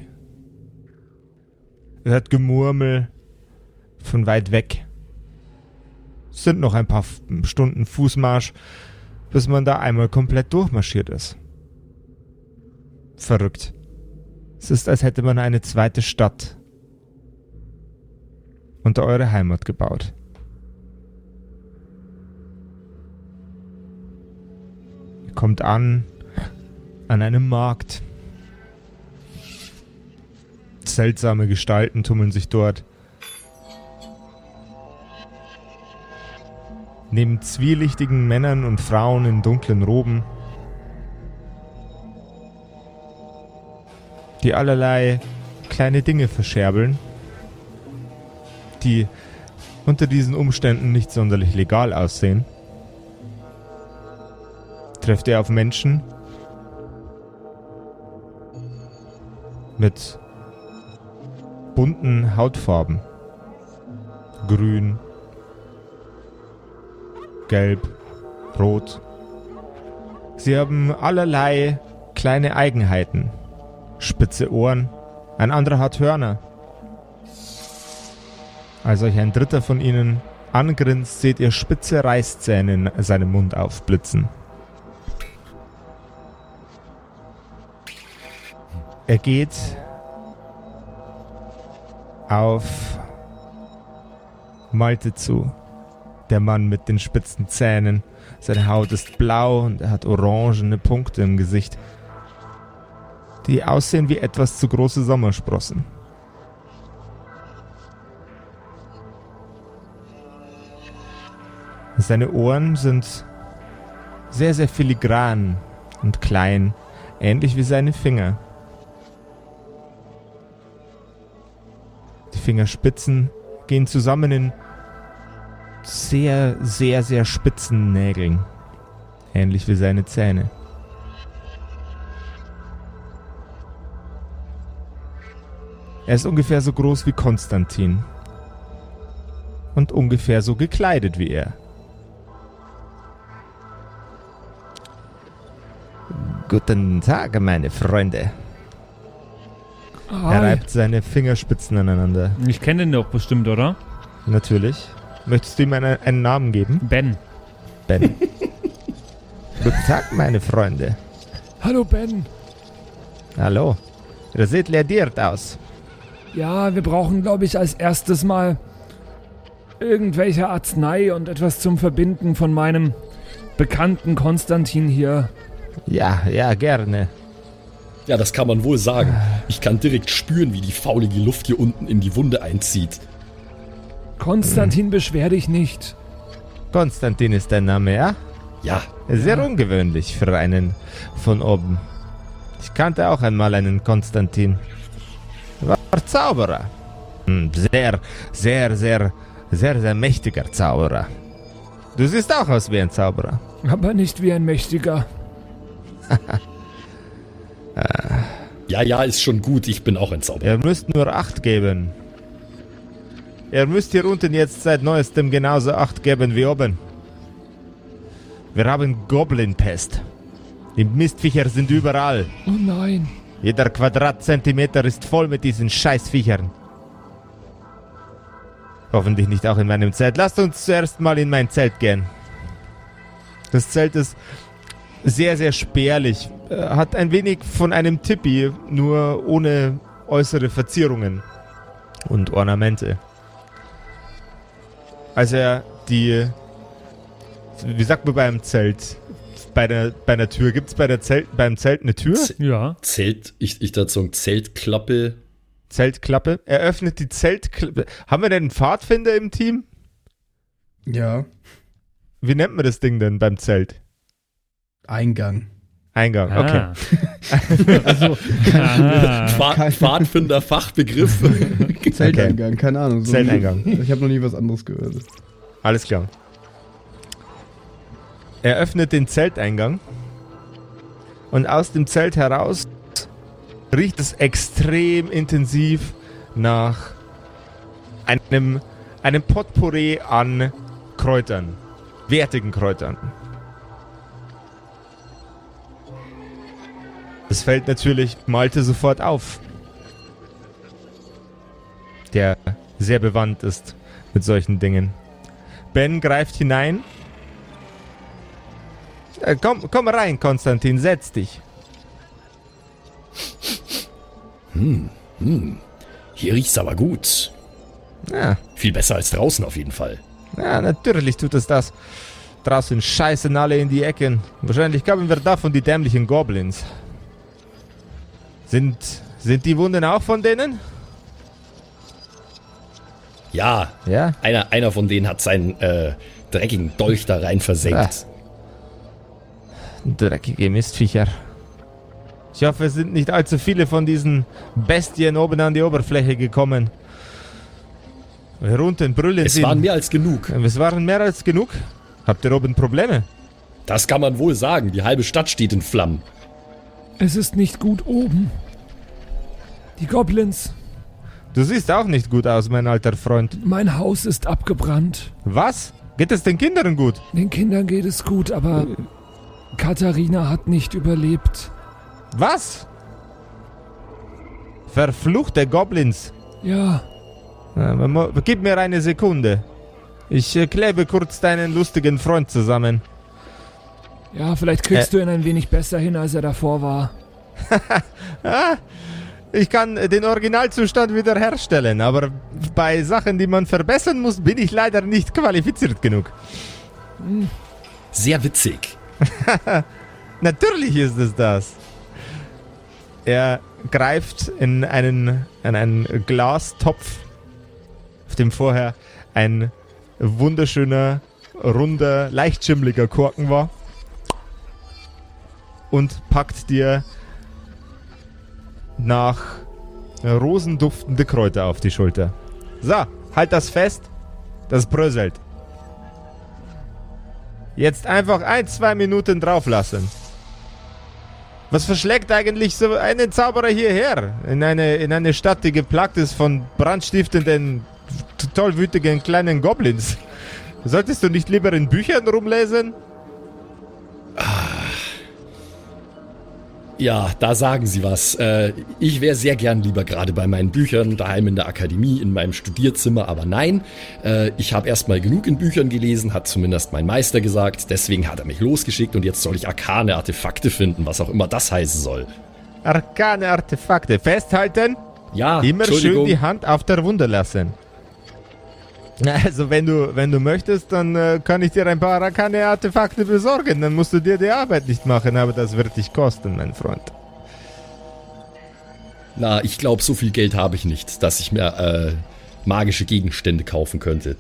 Ihr hört Gemurmel von weit weg. Es sind noch ein paar Stunden Fußmarsch, bis man da einmal komplett durchmarschiert ist. Verrückt. Es ist, als hätte man eine zweite Stadt unter eure Heimat gebaut. Ihr kommt an an einem Markt. Seltsame Gestalten tummeln sich dort. Neben zwielichtigen Männern und Frauen in dunklen Roben, die allerlei kleine Dinge verscherbeln, die unter diesen Umständen nicht sonderlich legal aussehen, trefft ihr auf Menschen mit bunten Hautfarben. Grün, gelb, rot. Sie haben allerlei kleine Eigenheiten. Spitze Ohren, ein anderer hat Hörner. Als euch ein dritter von ihnen angrinst, seht ihr spitze Reißzähne in seinem Mund aufblitzen. Er geht auf Malte zu. Der Mann mit den spitzen Zähnen. Seine Haut ist blau und er hat orangene Punkte im Gesicht, die aussehen wie etwas zu große Sommersprossen. Seine Ohren sind sehr, sehr filigran und klein, ähnlich wie seine Finger. Die Fingerspitzen gehen zusammen in sehr, sehr, sehr spitzen Nägeln. Ähnlich wie seine Zähne. Er ist ungefähr so groß wie Konstantin. Und ungefähr so gekleidet wie er. Guten Tag, meine Freunde. Er Hi. reibt seine Fingerspitzen aneinander. Ich kenne den doch bestimmt, oder? natürlich. Möchtest du ihm einen, einen Namen geben? Ben. Ben. Guten Tag, meine Freunde. Hallo Ben. Hallo. Ihr seht lediert aus. Ja, wir brauchen, glaube ich, als erstes mal irgendwelche Arznei und etwas zum Verbinden von meinem bekannten Konstantin hier. Ja, ja, gerne. Ja, das kann man wohl sagen. Ich kann direkt spüren, wie die faulige Luft hier unten in die Wunde einzieht. Konstantin, beschwer dich nicht. Konstantin ist dein Name, ja? Ja, Sehr ungewöhnlich für einen von oben. Ich kannte auch einmal einen Konstantin. War Zauberer. Hm, Sehr, sehr, sehr, sehr, sehr mächtiger Zauberer. Du siehst auch aus wie ein Zauberer. Aber nicht wie ein Mächtiger. ja, ja, ist schon gut. Ich bin auch ein Zauberer. Ihr müsst nur Acht geben. Ihr müsst hier unten jetzt seit neuestem genauso Acht geben wie oben. Wir haben Goblin-Pest. Die Mistviecher sind überall. Oh nein. Jeder Quadratzentimeter ist voll mit diesen Scheißviechern. Hoffentlich nicht auch in meinem Zelt. Lasst uns zuerst mal in mein Zelt gehen. Das Zelt ist sehr, sehr spärlich. Äh, Hat ein wenig von einem Tippi, nur ohne äußere Verzierungen und Ornamente. Als er die, wie sagt man beim Zelt, bei der, bei einer Tür, gibt es bei der Zelt, beim Zelt eine Tür? Z- Ja. Zelt, ich, ich dachte so Zeltklappe. Zeltklappe. Er öffnet die Zeltklappe. Haben wir denn einen Pfadfinder im Team? Ja. Wie nennt man das Ding denn beim Zelt? Eingang. Eingang, okay. Ah. also, ah. Pfad, Pfadfinder Fachbegriff. Zelteingang, keine Ahnung. So Zelteingang. Ich habe noch nie was anderes gehört. Alles klar. Er öffnet den Zelteingang und aus dem Zelt heraus riecht es extrem intensiv nach einem, einem Potpourri an Kräutern. Wertigen Kräutern. Das fällt natürlich Malte sofort auf. Der sehr bewandt ist mit solchen Dingen. Ben greift hinein. Äh, komm, komm rein, Konstantin, setz dich. Hier riecht's aber gut. Ja, Viel besser als draußen auf jeden Fall. ja, natürlich tut es das. Draußen scheißen alle in die Ecken. Wahrscheinlich kamen wir davon die dämlichen Goblins. Sind, sind die Wunden auch von denen? Ja, Ja. einer, einer von denen hat seinen äh, dreckigen Dolch da rein versenkt. Dreckige Mistviecher. Ich hoffe, es sind nicht allzu viele von diesen Bestien oben an die Oberfläche gekommen. Hier unten brüllen Es sie. waren mehr als genug. Es waren mehr als genug. Habt ihr oben Probleme? Das kann man wohl sagen. Die halbe Stadt steht in Flammen. Es ist nicht gut oben. Die Goblins. Du siehst auch nicht gut aus, mein alter Freund. Mein Haus ist abgebrannt. Was? Geht es den Kindern gut? Den Kindern geht es gut, aber Katharina hat nicht überlebt. Was? Verfluchte Goblins. Ja, Äh, Gib mir eine Sekunde. Ich äh, klebe kurz deinen lustigen Freund zusammen. ja, vielleicht kriegst du ihn ein wenig besser hin, als er davor war. Ah, ich kann äh, den Originalzustand wiederherstellen, aber bei Sachen, die man verbessern muss, bin ich leider nicht qualifiziert genug. Sehr witzig. Natürlich ist es das. Er greift in einen, in einen Glastopf, auf dem vorher ein wunderschöner, runder, leicht schimmliger Korken war und packt dir nach Rosen duftende Kräuter auf die Schulter. So, halt das fest. Das bröselt. Jetzt einfach ein, zwei Minuten drauf lassen. Was verschlägt eigentlich so einen Zauberer hierher? In eine, in eine Stadt, die geplagt ist von brandstiftenden, tollwütigen kleinen Goblins. Solltest du nicht lieber in Büchern rumlesen? Ja, da sagen Sie was. Äh, ich wäre sehr gern lieber gerade bei meinen Büchern, daheim in der Akademie, in meinem Studierzimmer, aber nein. Äh, ich habe erstmal genug in Büchern gelesen, hat zumindest mein Meister gesagt. Deswegen hat er mich losgeschickt und jetzt soll ich arkane Artefakte finden, was auch immer das heißen soll. Arkane Artefakte. Festhalten. Ja, Immer schön die Hand auf der Wunde lassen. Also wenn du, wenn du möchtest, dann äh, kann ich dir ein paar Arkane Artefakte besorgen. Dann musst du dir die Arbeit nicht machen, aber das wird dich kosten, mein Freund. Na, ich glaube, so viel Geld habe ich nicht, dass ich mir äh, magische Gegenstände kaufen könnte.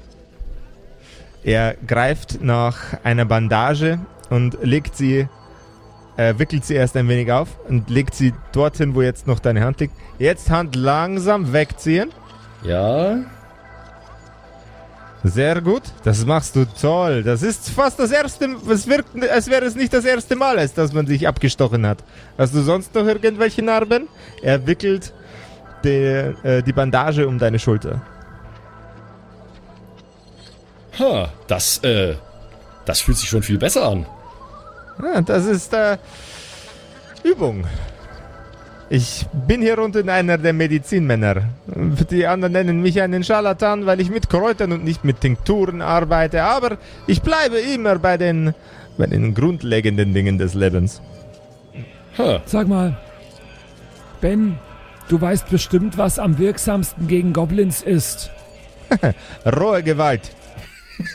Er greift nach einer Bandage und legt sie, äh, wickelt sie erst ein wenig auf und legt sie dorthin, wo jetzt noch deine Hand liegt. Jetzt Hand langsam wegziehen. Ja, Sehr gut. Das machst du toll. Das ist fast das erste, es wirkt, als wäre es nicht das erste Mal, als dass man sich abgestochen hat. Hast du sonst noch irgendwelche Narben? Er wickelt die, äh, die Bandage um deine Schulter. ha, das, äh, das fühlt sich schon viel besser an. Ah, das ist äh, Übung. Ich bin hier unten einer der Medizinmänner. Die anderen nennen mich einen Scharlatan, weil ich mit Kräutern und nicht mit Tinkturen arbeite. Aber ich bleibe immer bei den, bei den grundlegenden Dingen des Lebens. Ha, Sag mal, Ben, du weißt bestimmt, was am wirksamsten gegen Goblins ist. Rohe Gewalt.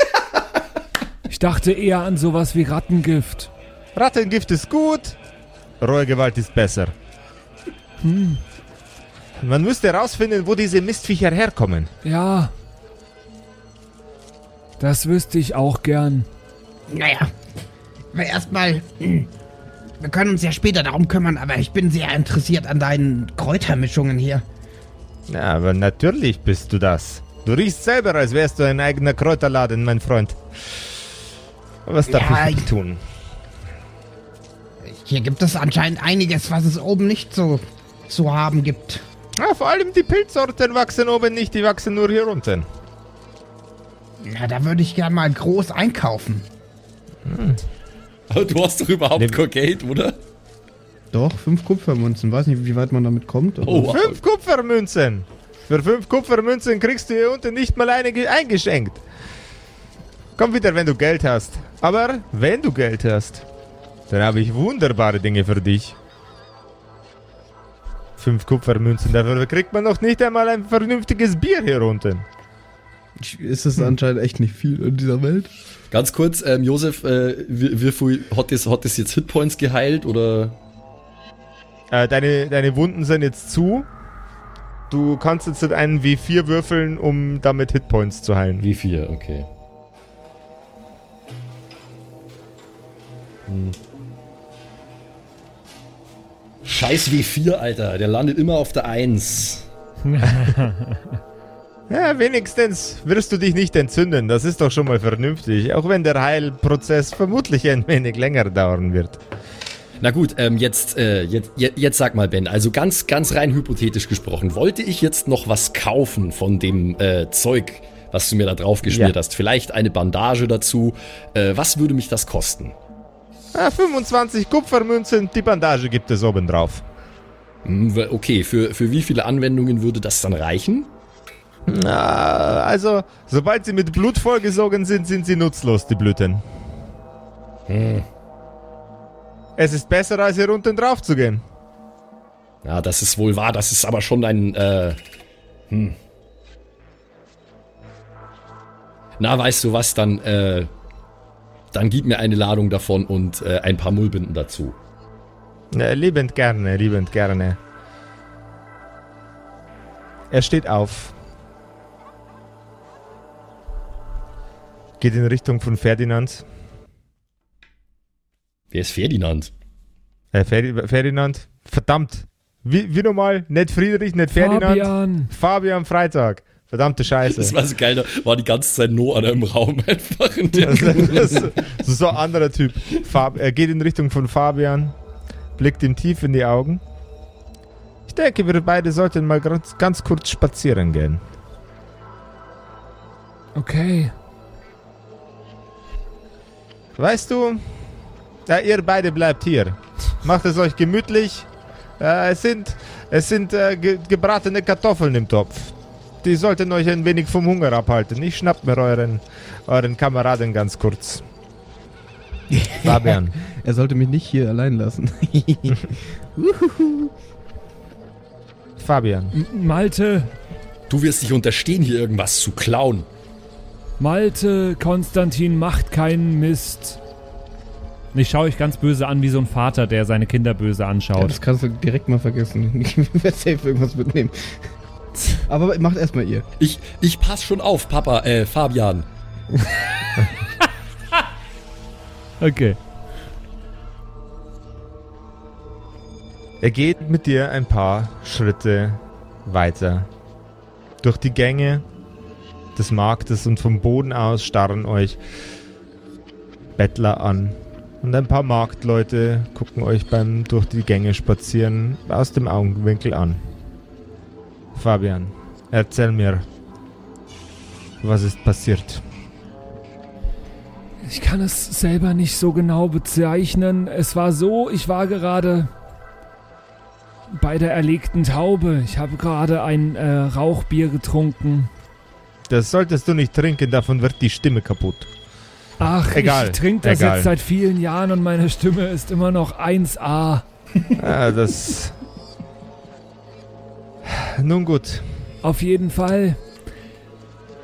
Ich dachte eher an sowas wie Rattengift. Rattengift ist gut. Rohe Gewalt ist besser. Man müsste herausfinden, wo diese Mistviecher herkommen. Ja. Das wüsste ich auch gern. Naja, aber erstmal. hm, Wir können uns ja später darum kümmern, aber ich bin sehr interessiert an deinen Kräutermischungen hier. Ja, aber natürlich bist du das. Du riechst selber, als wärst du ein eigener Kräuterladen, mein Freund. Was darf Ja, ich ich- tun? Hier gibt es anscheinend einiges, was es oben nicht so zu haben gibt. Ja, vor allem die Pilzsorten wachsen oben nicht, die wachsen nur hier unten. Na, da würde ich gern mal groß einkaufen. aber du hast doch überhaupt Nee. kein Geld, oder? Doch, fünf Kupfermünzen. Weiß nicht, wie weit man damit kommt. Oh, wow. Fünf Kupfermünzen. Für fünf Kupfermünzen kriegst du hier unten nicht mal eine ge- eingeschenkt. Komm wieder, wenn du Geld hast. Aber wenn du Geld hast, dann habe ich wunderbare Dinge für dich. Fünf Kupfermünzen, dafür kriegt man noch nicht einmal ein vernünftiges Bier hier unten. Ist es anscheinend echt nicht viel in dieser Welt? Ganz kurz, ähm, Josef, äh, wie, wie viel hat das, hat das jetzt Hitpoints geheilt oder? Äh, deine, deine Wunden sind jetzt zu. Du kannst jetzt einen W4 würfeln, um damit Hitpoints zu heilen. Wie viel? Okay. Hm. Scheiß W4, Alter. Der landet immer auf der 1. Ja, wenigstens wirst du dich nicht entzünden. Das ist doch schon mal vernünftig. Auch wenn der Heilprozess vermutlich ein wenig länger dauern wird. Na gut, ähm, jetzt, äh, jetzt, jetzt, sag mal, Ben, also ganz, ganz rein hypothetisch gesprochen, wollte ich jetzt noch was kaufen von dem äh, Zeug, was du mir da drauf geschmiert Ja. hast? Vielleicht eine Bandage dazu. Äh, was würde mich das kosten? Ah, 25 Kupfermünzen, die Bandage gibt es oben drauf. Hm, okay, für, für wie viele Anwendungen würde das dann reichen? Na, also, sobald sie mit Blut vollgesogen sind, sind sie nutzlos, die Blüten. Hm. Es ist besser, als hier unten drauf zu gehen. Ja, das ist wohl wahr, das ist aber schon ein, äh, hm. Na, weißt du was, dann, äh, dann gib mir eine Ladung davon und äh, ein paar Mullbinden dazu. Ja, liebend gerne, liebend gerne. Er steht auf. Geht in Richtung von Ferdinand. Wer ist Ferdinand? Äh, Ferdi Ferdinand. Verdammt. Wie, wie nochmal? Nicht Friedrich, nicht Ferdinand. Fabian. Fabian Freitag. Verdammte Das Scheiße. war so geil, da war die ganze Zeit No an einem Raum einfach. In Das, das, das ist so ein anderer Typ. Fab, er geht in Richtung von Fabian, blickt ihm tief in die Augen. Ich denke, wir beide sollten mal ganz, ganz kurz spazieren gehen. Okay. Weißt du, ja, ihr beide bleibt hier. Macht es euch gemütlich. Äh, es sind, es sind äh, ge gebratene Kartoffeln im Topf. Die sollten euch ein wenig vom Hunger abhalten. Ich schnapp mir euren, euren Kameraden ganz kurz. Fabian. Er sollte mich nicht hier allein lassen. Fabian. M Malte, Du wirst dich unterstehen, hier irgendwas zu klauen. Malte, Konstantin macht keinen Mist. Ich schaue euch ganz böse an, wie so ein Vater, der seine Kinder böse Ja, anschaut. das kannst du direkt mal vergessen. Ich werde safe irgendwas mitnehmen. Aber macht erstmal ihr. Ich, ich pass schon auf, Papa, äh, Fabian. Okay. Er geht mit dir ein paar Schritte weiter. Durch die Gänge des Marktes und vom Boden aus starren euch Bettler an. Und ein paar Marktleute gucken euch beim durch die Gänge spazieren aus dem Augenwinkel an. Fabian, erzähl mir, was ist passiert? Ich kann es selber nicht so genau bezeichnen. Es war so, ich war gerade bei der erlegten Taube. Ich habe gerade ein äh, Rauchbier getrunken. Das solltest du nicht trinken, davon wird die Stimme kaputt. Ach, Egal, ich trinke das egal. jetzt seit vielen Jahren und meine Stimme ist immer noch 1A. Ah, das. Nun gut. Auf jeden Fall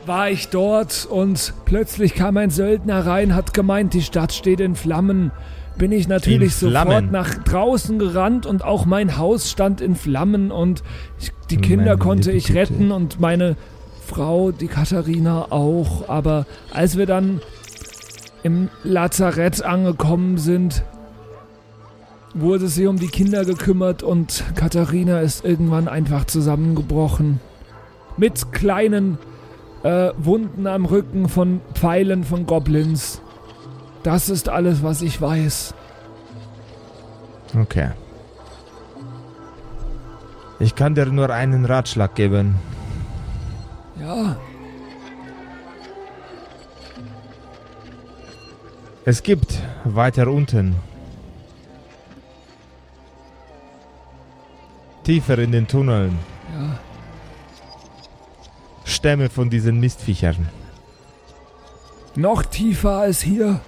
war ich dort und plötzlich kam ein Söldner rein, hat gemeint, die Stadt steht in Flammen. Bin ich natürlich sofort nach draußen gerannt und auch mein Haus stand in Flammen und ich, die Kinder Meine konnte ich retten und meine Frau, die Katharina auch. Aber als wir dann im Lazarett angekommen sind, wurde sie um die Kinder gekümmert und Katharina ist irgendwann einfach zusammengebrochen. Mit kleinen äh, Wunden am Rücken von Pfeilen von Goblins. Das ist alles, was ich weiß. Okay. Ich kann dir nur einen Ratschlag geben. Ja, Es gibt weiter unten. Tiefer in den Tunneln. ja. Stämme von diesen Mistviechern. Noch tiefer als hier.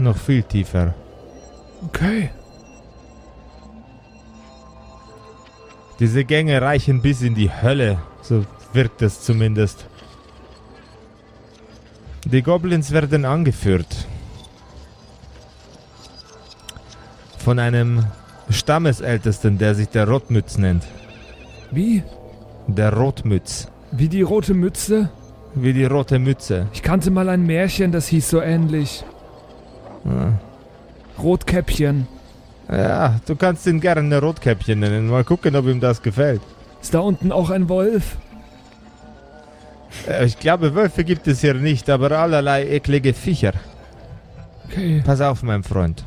Noch viel tiefer. Okay. Diese Gänge reichen bis in die Hölle. So wirkt es zumindest. Die Goblins werden angeführt. Von einem Stammesältesten, der sich der Rotmütz nennt. Wie? Der Rotmütz. Wie die rote Mütze? Wie die rote Mütze. Ich kannte mal ein Märchen, das hieß so ähnlich. Ah. Rotkäppchen. Ja, du kannst ihn gerne Rotkäppchen nennen. Mal gucken, ob ihm das gefällt. Ist da unten auch ein Wolf? Äh, Ich glaube, Wölfe gibt es hier nicht, aber allerlei eklige Viecher. Okay. Pass auf, mein Freund.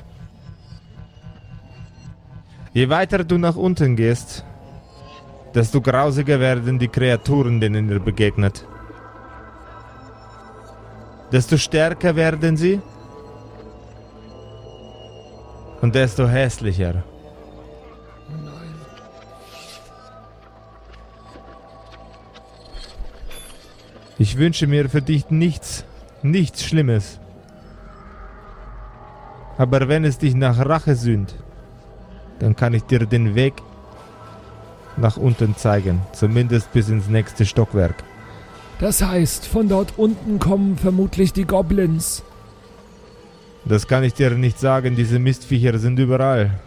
Je weiter du nach unten gehst, desto grausiger werden die Kreaturen, denen ihr begegnet. Desto stärker werden sie und desto hässlicher. Ich wünsche mir für dich nichts, nichts Schlimmes. Aber wenn es dich nach Rache sühnt, dann kann ich dir den Weg nach unten zeigen, zumindest bis ins nächste Stockwerk. Das heißt, von dort unten kommen vermutlich die Goblins. Das kann ich dir nicht sagen, diese Mistviecher sind überall.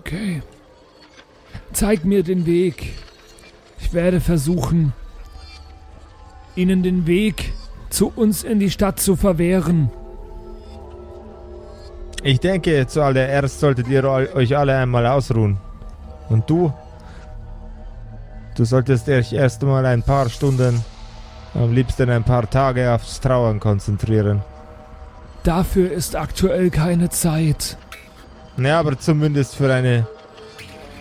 Okay. Zeig mir den Weg. Ich werde versuchen, ihnen den Weg zu uns in die Stadt zu verwehren. Ich denke, zuallererst solltet ihr eu- euch alle einmal ausruhen. Und du? Du solltest dich erst mal ein paar Stunden, am liebsten ein paar Tage aufs Trauern konzentrieren. Dafür ist aktuell keine Zeit. Ja, aber zumindest für eine.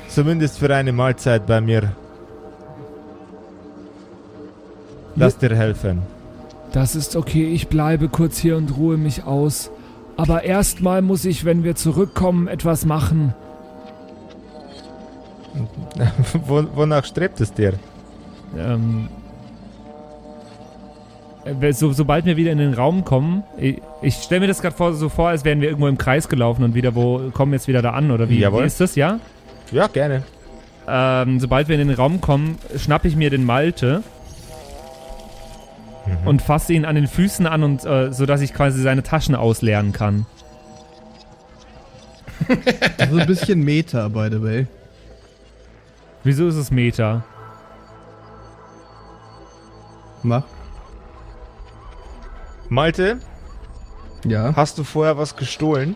Zumindest für eine Mahlzeit bei mir. Lass dir helfen. Das ist okay, ich bleibe kurz hier und ruhe mich aus. Aber erstmal muss ich, wenn wir zurückkommen, etwas machen. Wo, wonach strebt es dir? Ähm, äh, so, sobald wir wieder in den Raum kommen, ich, ich stelle mir das gerade vor, so vor, als wären wir irgendwo im Kreis gelaufen und wieder, wo kommen wir jetzt wieder da an oder wie, Jawohl. wie ist das, ja? Ja, gerne. Ähm, sobald wir in den Raum kommen, schnappe ich mir den Malte und fasse ihn an den Füßen an und äh, so dass ich quasi seine Taschen ausleeren kann. Also ein bisschen Meta, by the way. Wieso ist es Meta? Mach. Malte, Ja. hast du vorher was gestohlen?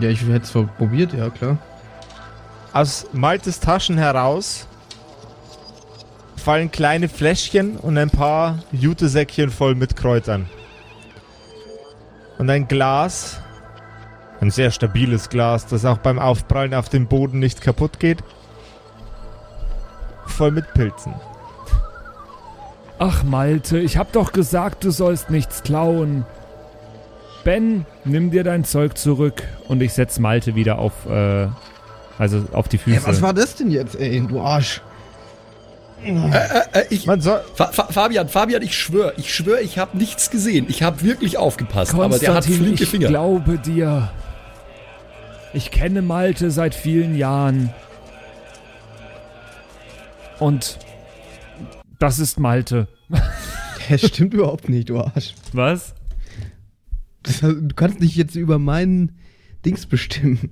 Ja, ich hätte es probiert, ja, klar. Aus Maltes Taschen heraus fallen kleine Fläschchen und ein paar Jutesäckchen voll mit Kräutern. Und ein Glas, ein sehr stabiles Glas, das auch beim Aufprallen auf dem Boden nicht kaputt geht, voll mit Pilzen. Ach, Malte, ich hab doch gesagt, du sollst nichts klauen. Ben, nimm dir dein Zeug zurück. Und ich setze Malte wieder auf, äh, also auf die Füße. Ja, was war das denn jetzt, ey, du Arsch? Äh, ich, Man soll, Fa Fa Fabian, Fabian, ich schwöre, ich schwöre, ich habe nichts gesehen. Ich habe wirklich aufgepasst, aber der hat flinke ich Finger. glaube dir. Ich kenne Malte seit vielen Jahren. Und das ist Malte. Das stimmt überhaupt nicht, du Arsch. Was? Das, du kannst nicht jetzt über meinen Dings bestimmen.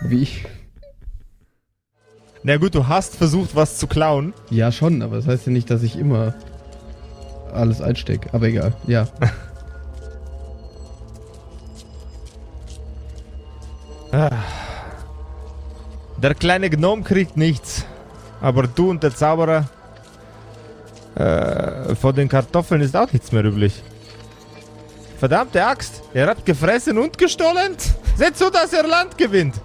Wie ich. Na gut, du hast versucht, was zu klauen. Ja, schon, aber das heißt ja nicht, dass ich immer alles einstecke. Aber egal, ja. Der kleine Gnome kriegt nichts. Aber du und der Zauberer. Äh, von den Kartoffeln ist auch nichts mehr üblich. Verdammte Axt, er hat gefressen und gestohlen. Seht zu, dass er Land gewinnt.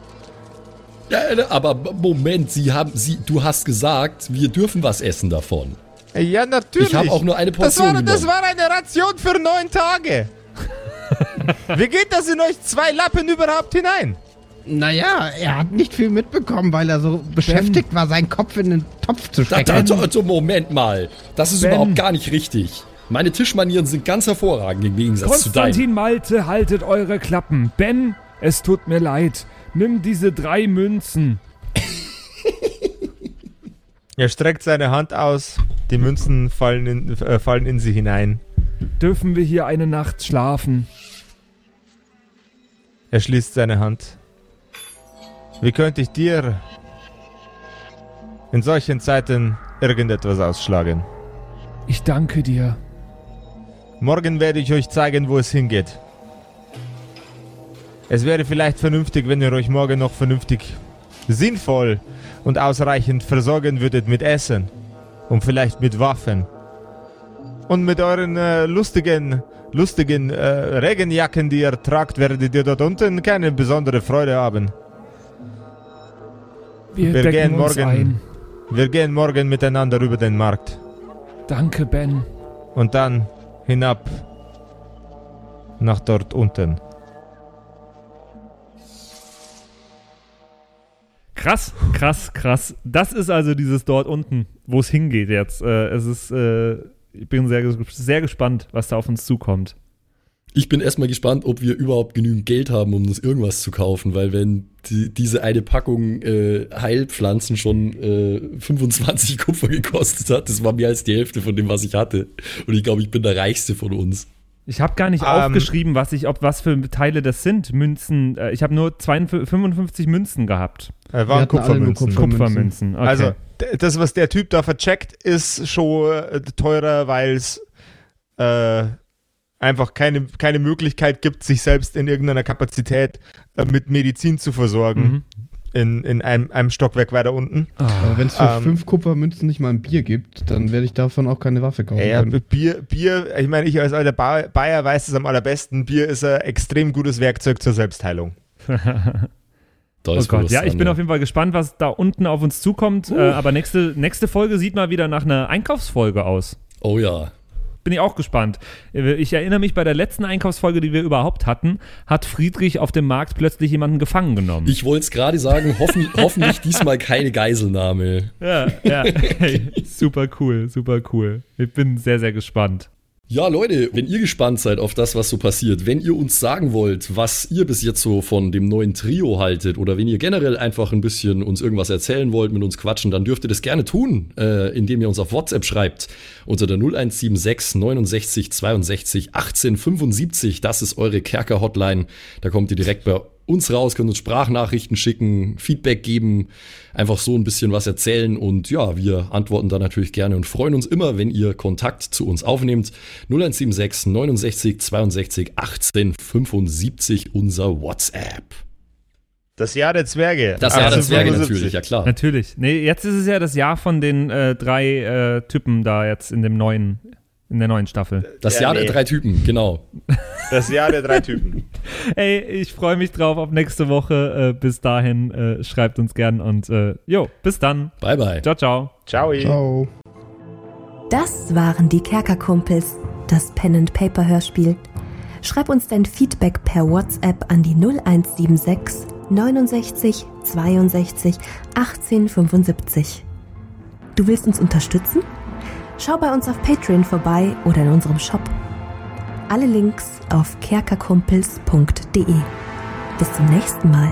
Ja, äh, aber Moment, Sie haben, Sie, du hast gesagt, wir dürfen was essen davon. Ja, natürlich. Ich habe auch nur eine das Portion war, das war eine Ration für neun Tage. Wie geht das in euch zwei Lappen überhaupt hinein? Naja, er hat nicht viel mitbekommen, weil er so beschäftigt war, seinen Kopf in den Topf zu stecken. da, also, also Moment mal, das ist Ben. überhaupt gar nicht richtig. Meine Tischmanieren sind ganz hervorragend im Gegensatz zu deinen. Konstantin Malte, haltet eure Klappen. Ben, es tut mir leid. Nimm diese drei Münzen. Er streckt seine Hand aus. Die Münzen fallen in, äh, fallen in sie hinein. Dürfen wir hier eine Nacht schlafen? Er schließt seine Hand. Wie könnte ich dir in solchen Zeiten irgendetwas ausschlagen? Ich danke dir. Morgen werde ich euch zeigen, wo es hingeht. Es wäre vielleicht vernünftig, wenn ihr euch morgen noch vernünftig sinnvoll und ausreichend versorgen würdet mit Essen und vielleicht mit Waffen. Und mit euren äh, lustigen, lustigen äh, Regenjacken, die ihr tragt, werdet ihr dort unten keine besondere Freude haben. Wir, Wir gehen morgen. ein. Wir gehen morgen miteinander über den Markt Danke, Ben. und dann hinab nach dort unten. Krass, krass, krass. Das ist also dieses dort unten, wo es hingeht jetzt. Äh, es ist, äh, ich bin sehr, sehr gespannt, was da auf uns zukommt. Ich bin erstmal gespannt, ob wir überhaupt genügend Geld haben, um uns irgendwas zu kaufen, weil wenn die, diese eine Packung äh, Heilpflanzen schon äh, 25 Kupfer gekostet hat, das war mehr als die Hälfte von dem, was ich hatte. Und ich glaube, ich bin der reichste von uns. Ich habe gar nicht Ähm, aufgeschrieben, was ich, ob was für Teile das sind. Münzen. Äh, ich habe nur 52, 55 Münzen gehabt. Äh, waren Kupfermünzen. Kupfer- Kupfermünzen. Okay. Also, das, was der Typ da vercheckt, ist schon äh, teurer, weil es äh, einfach keine, keine Möglichkeit gibt, sich selbst in irgendeiner Kapazität äh, mit Medizin zu versorgen. Mhm. In, in einem, einem Stockwerk weiter unten. Aber wenn es für Ähm. fünf Kupfermünzen nicht mal ein Bier gibt, dann werde ich davon auch keine Waffe kaufen Ja, können. Bier, Bier, ich meine, ich als alter Ba- Bayer weiß es am allerbesten. Bier ist ein extrem gutes Werkzeug zur Selbstheilung. Da Oh Gott, ja, ich bin auf jeden Fall gespannt, was da unten auf uns zukommt. Äh, aber nächste, nächste Folge sieht mal wieder nach einer Einkaufsfolge aus. Oh ja. Bin ich auch gespannt. Ich erinnere mich, bei der letzten Einkaufsfolge, die wir überhaupt hatten, hat Friedrich auf dem Markt plötzlich jemanden gefangen genommen. Ich wollte es gerade sagen, hoffen, hoffentlich diesmal keine Geiselnahme. Ja, ja. Hey, super cool, super cool. Ich bin sehr, sehr gespannt. Ja, Leute, wenn ihr gespannt seid auf das, was so passiert, wenn ihr uns sagen wollt, was ihr bis jetzt so von dem neuen Trio haltet oder wenn ihr generell einfach ein bisschen uns irgendwas erzählen wollt, mit uns quatschen, dann dürft ihr das gerne tun, äh, indem ihr uns auf WhatsApp schreibt unter der 0176 69 62 18 75. Das ist eure Kerker-Hotline. Da kommt ihr direkt bei uns raus, könnt uns Sprachnachrichten schicken, Feedback geben, einfach so ein bisschen was erzählen und ja, wir antworten da natürlich gerne und freuen uns immer, wenn ihr Kontakt zu uns aufnehmt. 0176 69 62 18 75 unser WhatsApp. Das Jahr der Zwerge. Das Jahr der Zwerge natürlich, ja klar. Natürlich. Nee, jetzt ist es ja das Jahr von den äh, drei äh, Typen da jetzt in dem neuen in der neuen Staffel. Das ja, Jahr nee. der drei Typen, genau. Das Jahr der drei Typen. Ey, ich freue mich drauf auf nächste Woche. Äh, bis dahin äh, schreibt uns gern und äh, jo, bis dann. Bye bye. Ciao, ciao. Ciao. Ciao. Das waren die Kerkerkumpels, das Pen and Paper Hörspiel. Schreib uns dein Feedback per WhatsApp an die 0176 69 62 18 75. Du willst uns unterstützen? Schau bei uns auf Patreon vorbei oder in unserem Shop. Alle Links auf kerkerkumpels.de. Bis zum nächsten Mal.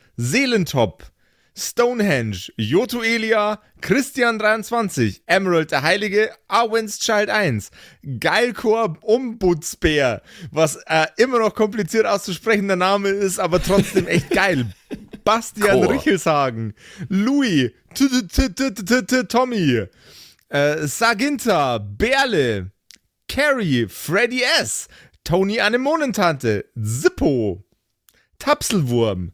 Seelentop, Stonehenge, Joto Elia, Christian23, Emerald der Heilige, Arwen's Child 1, Geilkor Ombudsbär, was äh, immer noch kompliziert auszusprechender Name ist, aber trotzdem echt geil. Bastian Richelshagen, Louis, Tommy, äh, Saginta, Berle, Carrie, Freddy S., Tony Anemonentante, Zippo, Tapselwurm,